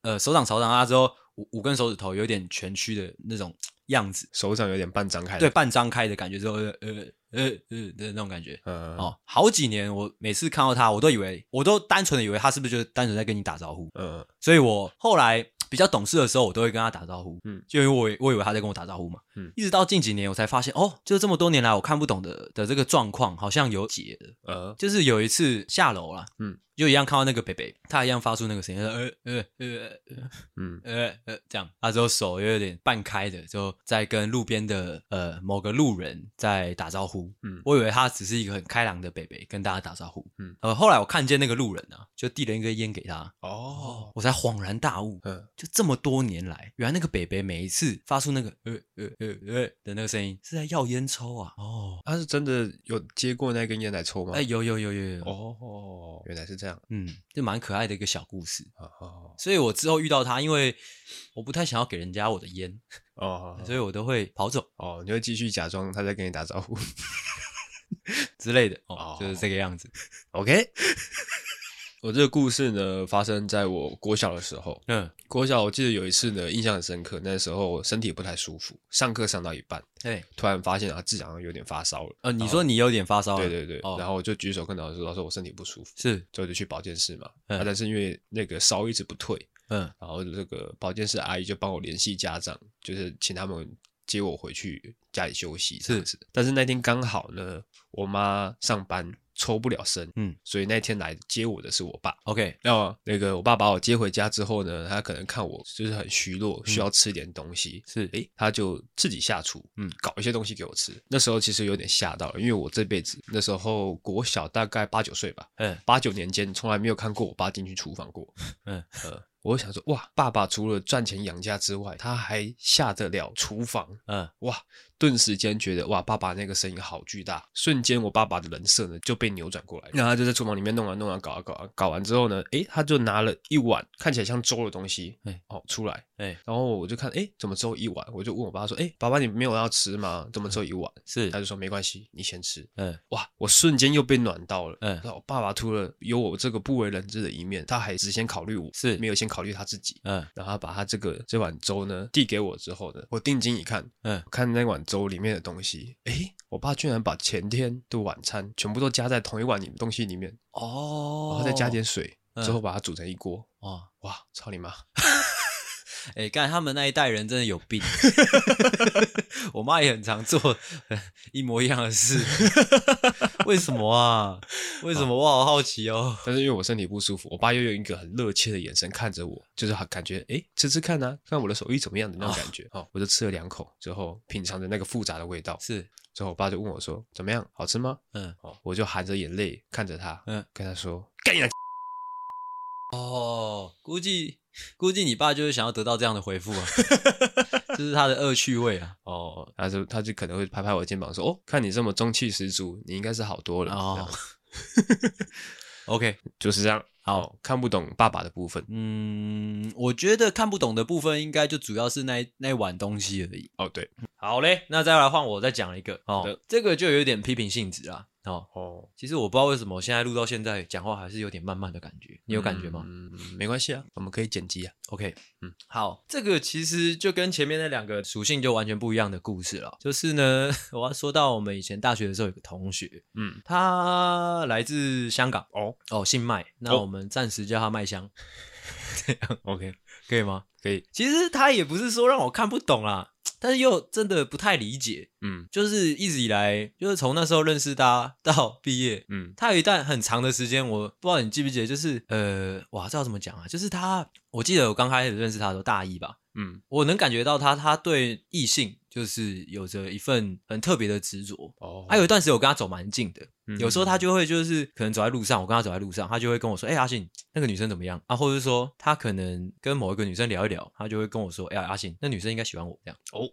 呃手掌朝上，啊之后五五根手指头有点蜷曲的那种样子，手掌有点半张开，对，半张开的感觉之后，呃呃呃呃的那种感觉，嗯哦，好几年我每次看到他，我都以为，我都单纯的以为他是不是就是单纯在跟你打招呼，嗯，所以我后来。比较懂事的时候，我都会跟他打招呼，嗯，就因为我我以为他在跟我打招呼嘛，嗯，一直到近几年，我才发现，哦，就是这么多年来我看不懂的的这个状况，好像有解了，呃，就是有一次下楼了，嗯。就一样看到那个北北，他一样发出那个声音，呃呃呃呃，嗯。呃呃这样，他之后手又有点半开的，就在跟路边的呃某个路人在打招呼，嗯，我以为他只是一个很开朗的北北跟大家打招呼，嗯，呃后来我看见那个路人啊，就递了一根烟给他，哦，我才恍然大悟，嗯，就这么多年来，原来那个北北每一次发出那个呃呃呃呃的那个声音是在要烟抽啊，哦，他是真的有接过那根烟来抽吗？哎，有有有有有，哦，原来是这样。这样，嗯，就蛮可爱的一个小故事，哦哦，所以我之后遇到他，因为我不太想要给人家我的烟哦，[laughs] 所以我都会跑走哦，你会继续假装他在跟你打招呼之类的哦，就是这个样子。OK，我这个故事呢，发生在我国小的时候，嗯。国小我记得有一次呢，印象很深刻。那时候我身体不太舒服，上课上到一半，对，突然发现啊，自己好像有点发烧了。呃，你说你有点发烧？对对对。然后我就举手跟老师说：“老师，我身体不舒服。”是，所以就去保健室嘛。嗯。但是因为那个烧一直不退，嗯，然后这个保健室阿姨就帮我联系家长，就是请他们接我回去家里休息这样子。是。但是那天刚好呢，我妈上班。抽不了身，嗯，所以那天来接我的是我爸。OK，那那个我爸把我接回家之后呢，他可能看我就是很虚弱，需要吃点东西，是，诶，他就自己下厨，嗯，搞一些东西给我吃。那时候其实有点吓到了，因为我这辈子那时候国小大概八九岁吧，嗯，八九年间从来没有看过我爸进去厨房过，嗯呃。[laughs] 我想说，哇，爸爸除了赚钱养家之外，他还下得了厨房，嗯，哇，顿时间觉得，哇，爸爸那个声音好巨大，瞬间我爸爸的人设呢就被扭转过来，然后他就在厨房里面弄啊弄啊搞啊搞啊，搞完之后呢，诶，他就拿了一碗看起来像粥的东西，哎，哦，出来，哎，然后我就看，诶，怎么只有一碗？我就问我爸说，诶，爸爸你没有要吃吗？怎么只有一碗？是，他就说没关系，你先吃，嗯，哇，我瞬间又被暖到了，嗯，然后爸爸除了有我这个不为人知的一面，他还只先考虑我，是没有先考。考虑他自己，嗯，然后他把他这个这碗粥呢递给我之后呢，我定睛一看，嗯，看那碗粥里面的东西，诶，我爸居然把前天的晚餐全部都加在同一碗里东西里面，哦，然后再加点水，之后把它煮成一锅，哇哇，操你妈！[laughs] 哎，干他们那一代人真的有病。[laughs] 我妈也很常做 [laughs] 一模一样的事，[laughs] 为什么啊？为什么？我好好奇哦。但是因为我身体不舒服，我爸又用一个很热切的眼神看着我，就是感觉哎，吃吃看啊，看我的手艺怎么样的那种感觉。哦，我就吃了两口之后，品尝着那个复杂的味道。是，之后我爸就问我说：“怎么样？好吃吗？”嗯，哦，我就含着眼泪看着他，嗯，跟他说：“干你！” [laughs] 哦，估计。估计你爸就是想要得到这样的回复啊，[laughs] 这是他的恶趣味啊。[laughs] 哦，他就他就可能会拍拍我肩膀说：“哦，看你这么中气十足，你应该是好多了。”哦，OK，[laughs] 就是这样。好，看不懂爸爸的部分。嗯，我觉得看不懂的部分应该就主要是那那碗东西而已。哦，对，好嘞，那再来换我再讲一个。哦，对这个就有点批评性质啦。哦哦，其实我不知道为什么我现在录到现在讲话还是有点慢慢的感觉，你有感觉吗？嗯，没关系啊，我们可以剪辑啊。OK，嗯，好，这个其实就跟前面那两个属性就完全不一样的故事了。就是呢，[laughs] 我要说到我们以前大学的时候有个同学，嗯，他来自香港，哦哦，姓麦，那我们暂时叫他麦香。这 [laughs] 样 OK，可以吗？可以。其实他也不是说让我看不懂啦。但是又真的不太理解，嗯，就是一直以来，就是从那时候认识他到毕业，嗯，他有一段很长的时间，我不知道你记不记得，就是呃，哇，这要怎么讲啊？就是他，我记得我刚开始认识他的时候，大一吧，嗯，我能感觉到他，他对异性就是有着一份很特别的执着，哦，还有一段时间我跟他走蛮近的。有时候他就会就是可能走在路上，我跟他走在路上，他就会跟我说：“哎、欸，阿信，那个女生怎么样？”啊，或者是说他可能跟某一个女生聊一聊，他就会跟我说：“哎、欸，阿信，那女生应该喜欢我这样。”哦，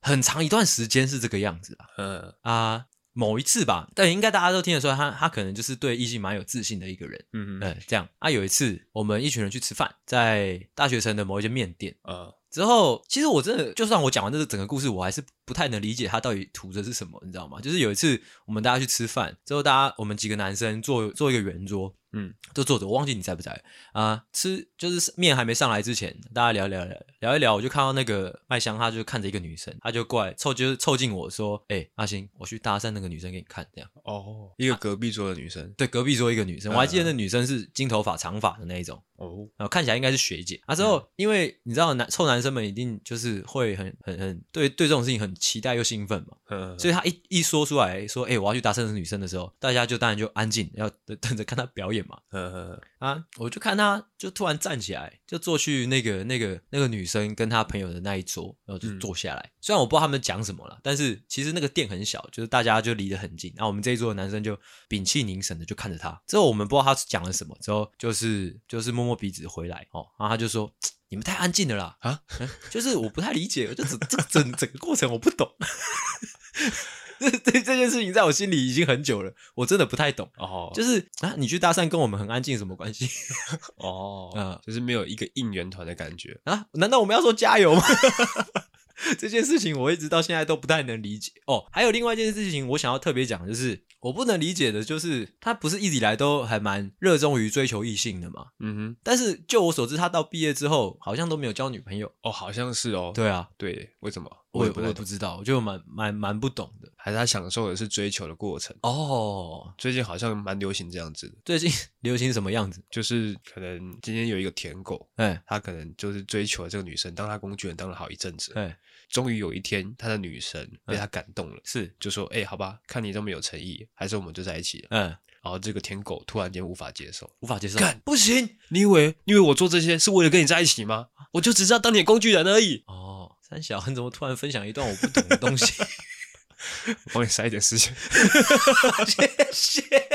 很长一段时间是这个样子啊。嗯啊，某一次吧，但应该大家都听得出来，他他可能就是对异性蛮有自信的一个人。嗯嗯，这样啊，有一次我们一群人去吃饭，在大学城的某一间面店。呃，之后，其实我真的，就算我讲完这个整个故事，我还是不太能理解他到底图的是什么，你知道吗？就是有一次我们大家去吃饭之后，大家我们几个男生坐坐一个圆桌。嗯，就坐着，我忘记你在不在。啊？吃就是面还没上来之前，大家聊聊聊聊一聊，我就看到那个麦香，他就看着一个女生，他就过来凑，就是凑近我说：“哎、欸，阿星，我去搭讪那个女生给你看。”这样。哦，一个隔壁桌的女生，啊、对，隔壁桌一个女生，我还记得那女生是金头发、长发的那一种。哦，然后看起来应该是学姐。啊，之后、嗯、因为你知道男臭男生们一定就是会很很很对对这种事情很期待又兴奋嘛，嗯，所以他一一说出来说：“哎、欸，我要去搭讪那个女生的时候，大家就当然就安静，要等着看他表演嘛，嗯嗯。啊！我就看他，就突然站起来，就坐去那个、那个、那个女生跟他朋友的那一桌，然后就坐下来。嗯、虽然我不知道他们讲什么了，但是其实那个店很小，就是大家就离得很近。然后我们这一桌的男生就屏气凝神的就看着他。之后我们不知道他讲了什么，之后就是就是摸摸鼻子回来哦。然后他就说：“ [tsk] 你们太安静了啦！”啊，就是我不太理解，就整这个整整个过程我不懂。[laughs] 这这这件事情在我心里已经很久了，我真的不太懂哦。就是啊，你去搭讪跟我们很安静什么关系？[laughs] 哦，嗯，就是没有一个应援团的感觉啊？难道我们要说加油吗？[laughs] 这件事情我一直到现在都不太能理解哦。还有另外一件事情，我想要特别讲，就是我不能理解的，就是他不是一直以来都还蛮热衷于追求异性的嘛？嗯哼。但是就我所知，他到毕业之后好像都没有交女朋友哦，好像是哦。对啊，对，为什么？我也不我也不知道，我就蛮蛮蛮不懂的。还是他享受的是追求的过程哦。最近好像蛮流行这样子的。最近流行什么样子？就是可能今天有一个舔狗，哎，他可能就是追求了这个女生，当他工具人当了好一阵子，哎。终于有一天，他的女神被他感动了，嗯、是就说：“哎、欸，好吧，看你这么有诚意，还是我们就在一起了。”嗯，然后这个舔狗突然间无法接受，无法接受，干不行！你以为你以为我做这些是为了跟你在一起吗？我就只是要当你的工具人而已。哦，三小，你怎么突然分享一段我不懂的东西？[laughs] 我帮你塞一点时间，[laughs] 谢谢。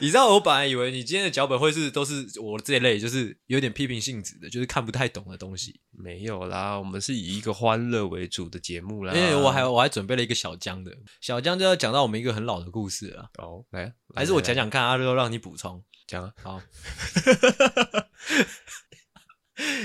你知道我本来以为你今天的脚本会是都是我这一类，就是有点批评性质的，就是看不太懂的东西。没有啦，我们是以一个欢乐为主的节目啦。因为我还我还准备了一个小江的，小江就要讲到我们一个很老的故事了。哦，来，来还是我讲讲看，阿六让你补充讲啊。好。[laughs]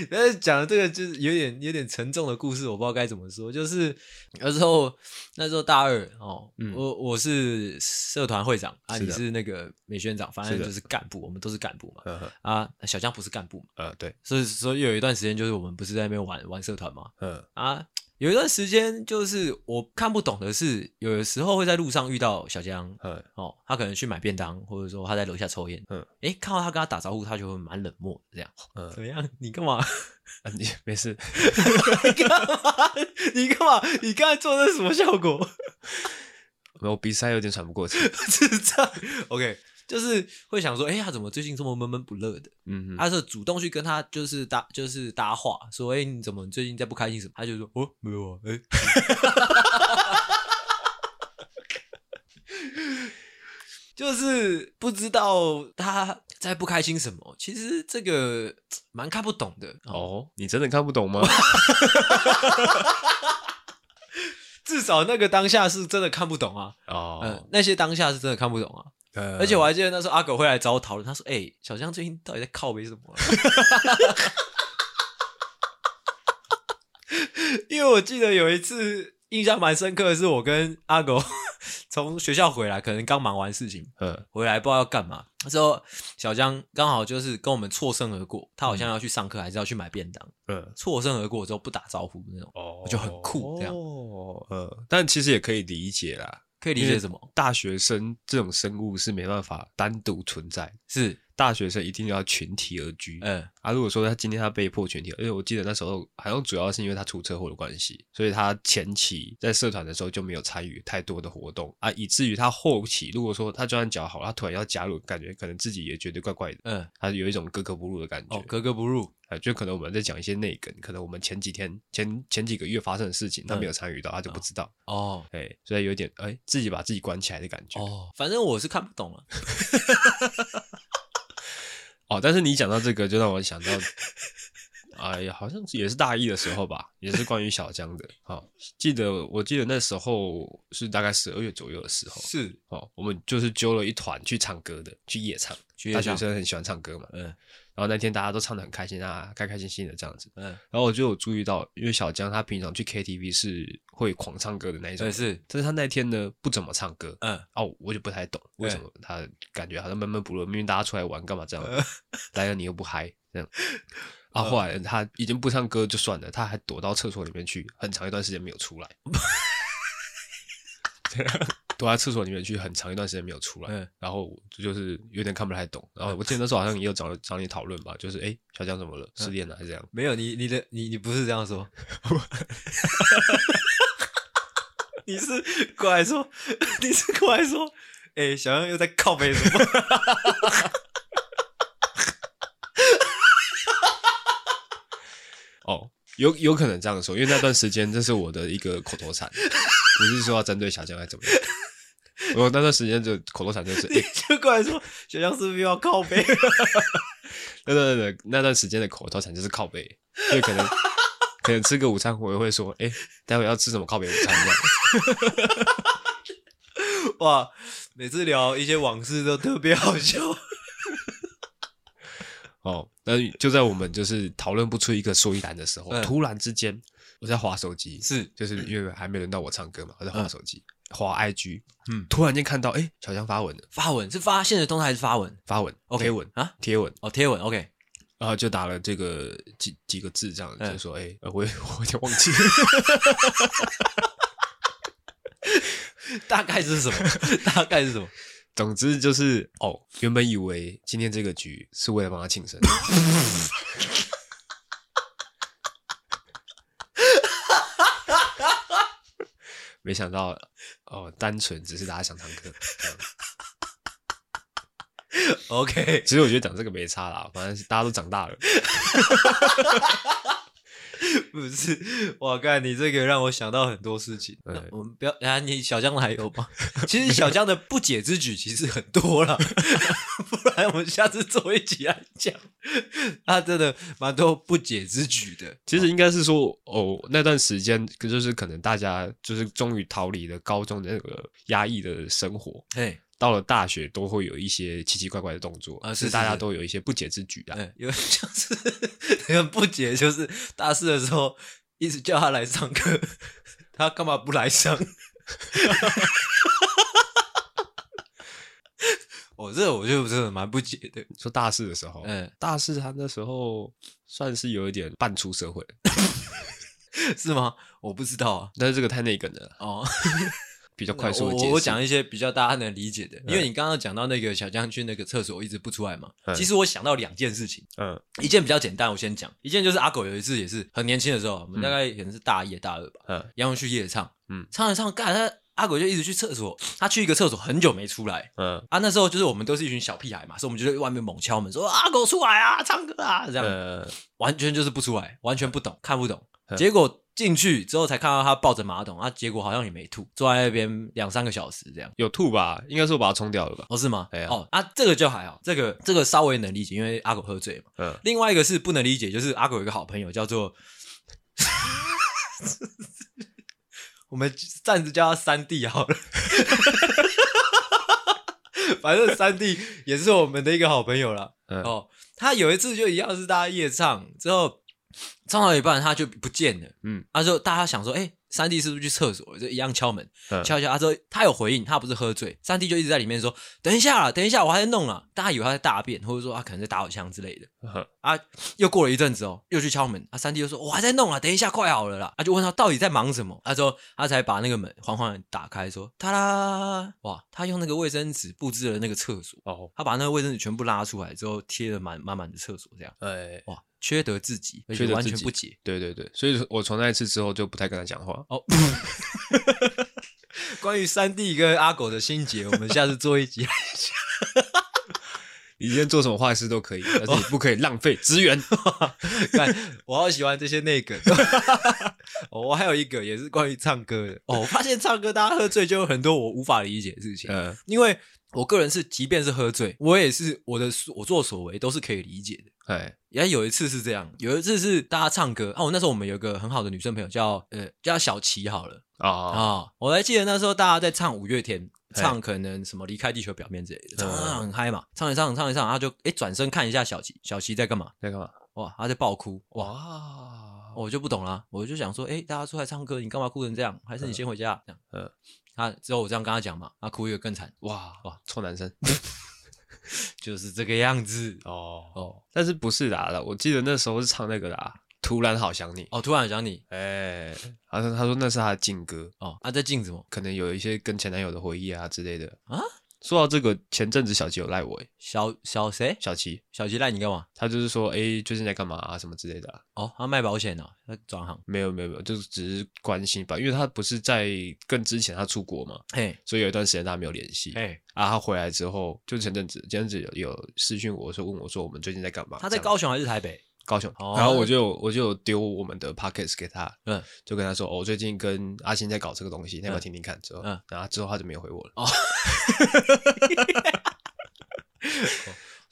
但是讲的这个就是有点有点沉重的故事，我不知道该怎么说。就是那时候那时候大二哦，嗯、我我是社团会长啊，的你是那个美宣长，反正就是干部，我们都是干部嘛。啊，小江不是干部嘛？呃，对，所以所以有一段时间就是我们不是在那边玩玩社团嘛？嗯啊。有一段时间，就是我看不懂的是，有的时候会在路上遇到小江，嗯，哦，他可能去买便当，或者说他在楼下抽烟，嗯，诶，看到他跟他打招呼，他就会蛮冷漠的这样，嗯，怎么样？你干嘛？[laughs] 啊，你没事？[laughs] 你干嘛？[laughs] 你干嘛？你刚才做的是什么效果？没有，鼻塞有点喘不过气，智障，OK。就是会想说，哎、欸，他怎么最近这么闷闷不乐的？嗯哼，他是主动去跟他就是搭就是搭话，说，哎、欸，你怎么最近在不开心什么？他就说，哦，没有啊，哎、欸，[laughs] 就是不知道他在不开心什么。其实这个蛮看不懂的哦。哦，你真的看不懂吗？[laughs] 至少那个当下是真的看不懂啊。哦、嗯，那些当下是真的看不懂啊。而且我还记得那时候阿狗会来找我讨论，他说：“哎、欸，小江最近到底在靠背什么？” [laughs] 因为我记得有一次印象蛮深刻的是，我跟阿狗 [laughs] 从学校回来，可能刚忙完事情，嗯，回来不知道要干嘛。那时候小江刚好就是跟我们错身而过，他好像要去上课，还是要去买便当，嗯，错身而过之后不打招呼那种，哦，就很酷这样，哦，嗯，但其实也可以理解啦。可以理解什么？大学生这种生物是没办法单独存在，是大学生一定要群体而居。嗯，啊，如果说他今天他被迫群体，而且我记得那时候好像主要是因为他出车祸的关系，所以他前期在社团的时候就没有参与太多的活动啊，以至于他后期如果说他就算脚好，他突然要加入，感觉可能自己也觉得怪怪的。嗯，他有一种格格不入的感觉。哦，格格不入。啊就可能我们在讲一些内梗，可能我们前几天前前几个月发生的事情，他没有参与到，他就不知道哦。哎，所以有点哎，自己把自己关起来的感觉。哦，反正我是看不懂了。[laughs] 哦，但是你讲到这个，就让我想到哎呀，好像也是大一的时候吧，也是关于小江的。好，记得我记得那时候是大概十二月左右的时候，是哦，我们就是揪了一团去唱歌的，去夜唱。大学生很喜欢唱歌嘛，嗯。然后那天大家都唱的很开心啊，开开心心的这样子，嗯。然后我就有注意到，因为小江他平常去 KTV 是会狂唱歌的那一种，是。但是他那天呢不怎么唱歌，嗯。哦，我就不太懂为什么他感觉好像闷闷不乐，明明大家出来玩干嘛这样，来了你又不嗨这样。[laughs] 啊，后来他已经不唱歌就算了，他还躲到厕所里面去，很长一段时间没有出来。[laughs] 躲在厕所里面去很长一段时间没有出来，嗯、然后就是有点看不太懂。然后我记得那时候好像也有找找你讨论吧，就是哎，小江怎么了？失恋了还是这样？没有，你你的你你不是这样说，[laughs] 你是过来说，你是过来说，哎，小江又在靠北什么？哦，有有可能这样说，因为那段时间这是我的一个口头禅，不是说要针对小江还是怎么样。我那段时间就口头禅就是，你就过来说小江是不是要靠北？[laughs] 对对对，那段时间的口头禅就是靠背，所以可能可能吃个午餐，我也会说，哎、欸，待会要吃什么靠背午餐这样。[laughs] 哇，每次聊一些往事都特别好笑。哦，那就在我们就是讨论不出一个所以然的时候，嗯、突然之间我在划手机，是就是因为还没轮到我唱歌嘛，我在划手机。嗯滑 IG，嗯，突然间看到，哎，小江发文了。发文是发现实动态还是发文？发文，OK，贴文啊，贴文，哦，贴文，OK，然后就打了这个几几个字，这样就说，哎，我 [laughs] 我有点忘记，[laughs] 大概是什么？大概是什么？总之就是，哦，原本以为今天这个局是为了帮他庆生。[laughs] 没想到哦，单纯只是大家想唱歌。OK，其实我觉得讲这个没差啦，反正大家都长大了。不是，[laughs] 哇，刚才你这个让我想到很多事情。对我们不要，啊，你小江还有吗？[laughs] 其实小江的不解之举其实很多了，[laughs] 不然我们下次做一集来讲。他真的蛮多不解之举的。其实应该是说，哦，那段时间就是可能大家就是终于逃离了高中的那个压抑的生活。嘿。到了大学都会有一些奇奇怪怪的动作啊，是大家都有一些不解之举啊。有就是很 [laughs] 不解，就是大四的时候一直叫他来上课，他干嘛不来上？我 [laughs] 这我就真的蛮不解的。说大四的时候，嗯，大四他那时候算是有一点半出社会，[laughs] 是吗？我不知道啊，但是这个太内梗了哦。比较快速的解释，我讲一些比较大家能理解的，因为你刚刚讲到那个小将军那个厕所一直不出来嘛。其实我想到两件事情，嗯，一件比较简单，我先讲。一件就是阿狗有一次也是很年轻的时候，我们大概可能是大一、大二吧，嗯，然后去夜唱，嗯，唱着唱着，干他阿狗就一直去厕所，他去一个厕所很久没出来，嗯，啊，那时候就是我们都是一群小屁孩嘛，所以我们就在外面猛敲门说阿狗出来啊，唱歌啊，这样，完全就是不出来，完全不懂，看不懂，结果。进去之后才看到他抱着马桶，啊，结果好像也没吐，坐在那边两三个小时这样。有吐吧？应该是我把它冲掉了吧？哦，是吗？哎呀，哦，啊，这个就还好，这个这个稍微能理解，因为阿狗喝醉嘛。嗯。另外一个是不能理解，就是阿狗有一个好朋友叫做，[laughs] 我们暂时叫他三弟好了。[laughs] 反正三弟也是我们的一个好朋友了。嗯。哦，他有一次就一样是大家夜唱之后。唱到一半，他就不见了。嗯，他就大家想说，哎、欸，三弟是不是去厕所？就一样敲门，嗯、敲一敲。他说他有回应，他不是喝醉。三弟就一直在里面说，等一下啦，等一下，我还在弄啊。大家以为他在大便，或者说他可能在打火枪之类的。嗯、啊，又过了一阵子哦，又去敲门。啊，三弟就说我还在弄啊，等一下快好了啦。他就问他到底在忙什么？他说他才把那个门缓缓打开，说他啦，哇，他用那个卫生纸布置了那个厕所。哦，他把那个卫生纸全部拉出来之后，贴了满满满的厕所，这样。哎、欸，哇。缺德自己，而且完全不解。对对对，所以我从那一次之后就不太跟他讲话。哦，[laughs] 关于三弟跟阿狗的心结，我们下次做一集。[laughs] 你今天做什么坏事都可以，但是你不可以浪费资源。[laughs] 看，我好喜欢这些内梗。哦，我还有一个也是关于唱歌的。哦，我发现唱歌大家喝醉就有很多我无法理解的事情。嗯，因为我个人是，即便是喝醉，我也是我的我作所为都是可以理解的。哎，也有一次是这样，有一次是大家唱歌啊。我那时候我们有一个很好的女生朋友叫呃叫小琪好了啊啊，我还记得那时候大家在唱五月天，唱可能什么离开地球表面之类的，唱唱很嗨嘛，唱一唱唱一唱，他就哎转身看一下小琪，小琪在干嘛？在干嘛？哇，他在爆哭哇！我就不懂啦，我就想说，哎，大家出来唱歌，你干嘛哭成这样？还是你先回家？这样，呃，他之后我这样跟他讲嘛，他哭一个更惨，哇哇，臭男生。[laughs] [laughs] 就是这个样子哦哦，但是不是啦，我记得那时候是唱那个啦，突然好想你哦，突然好想你，哎，他说他说那是他的禁歌哦，他在禁什么？可能有一些跟前男友的回忆啊之类的啊。说到这个，前阵子小齐有赖我，小小谁？小齐，小齐赖你干嘛？他就是说，哎，最近在干嘛啊？什么之类的。哦，他卖保险呢？他转行？没有没有没有，就是只是关心吧，因为他不是在更之前他出国嘛，嘿，所以有一段时间他没有联系，哎，啊，他回来之后，就前阵子前阵子有有私讯我说问我说我们最近在干嘛？他在高雄还是台北？高雄，然后我就我就丢我们的 Podcast 给他，嗯，就跟他说，我最近跟阿星在搞这个东西，你要不要听听看？之后，嗯，然后之后他就没有回我了。哦，[laughs]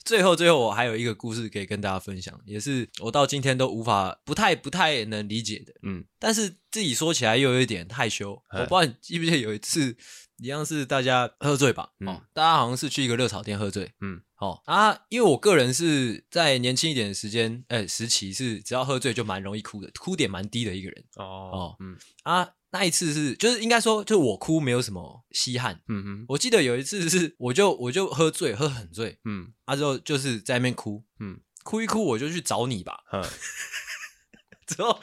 最后最后我还有一个故事可以跟大家分享，也是我到今天都无法不太不太能理解的，嗯，但是自己说起来又有一点害羞。我不知道你记不记得有一次。一样是大家喝醉吧，嗯、哦，大家好像是去一个热炒店喝醉，嗯，哦啊，因为我个人是在年轻一点的时间，哎、欸，时期是只要喝醉就蛮容易哭的，哭点蛮低的一个人，哦哦，嗯。啊，那一次是就是应该说就是我哭没有什么稀罕，嗯哼，我记得有一次是我就我就喝醉喝很醉，嗯，啊之后就是在那边哭，嗯，哭一哭我就去找你吧，嗯。[laughs] 之后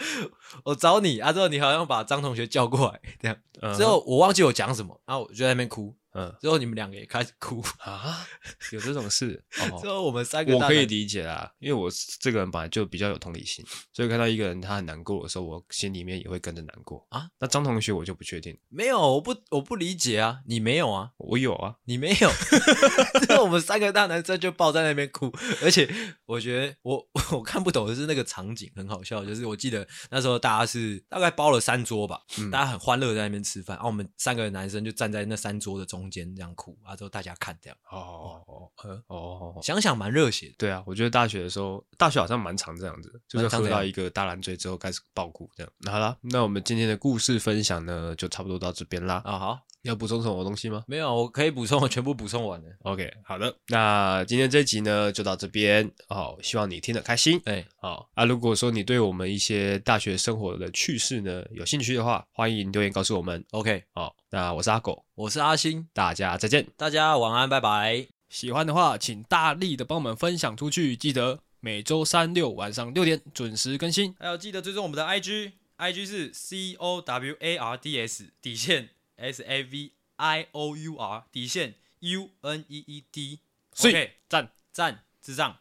我找你啊，之后你好像把张同学叫过来，这样。之后我忘记我讲什么，然后我就在那边哭。嗯，之后你们两个也开始哭啊？有这种事？[laughs] 之后我们三个，我可以理解啦，因为我这个人本来就比较有同理心，所以看到一个人他很难过的时候，我心里面也会跟着难过啊。那张同学我就不确定，没有，我不我不理解啊，你没有啊？我有啊，你没有。[laughs] 之后我们三个大男生就抱在那边哭，而且我觉得我 [laughs] 我看不懂的是那个场景很好笑，就是我记得那时候大家是大概包了三桌吧，嗯、大家很欢乐在那边吃饭，然后我们三个男生就站在那三桌的中。中间这样哭啊，之后大家看这样哦哦哦哦，想想蛮热血的。对啊，我觉得大学的时候，大学好像蛮常这样子，就是喝到一个大烂醉之后开始爆哭这样。那好了，那我们今天的故事分享呢，就差不多到这边啦。啊好，要补充什么东西吗？没有，我可以补充，我全部补充完了。OK，好的，那今天这集呢就到这边哦，希望你听得开心。哎，好啊，如果说你对我们一些大学生活的趣事呢有兴趣的话，欢迎留言告诉我们。OK，好。那我是阿狗，我是阿星，大家再见，大家晚安，拜拜。喜欢的话，请大力的帮我们分享出去，记得每周三六晚上六点准时更新，还有记得追踪我们的 IG，IG 是 C O W A R D S 底线 S A V I O U R 底线 U N E E D，OK，赞。赞智障。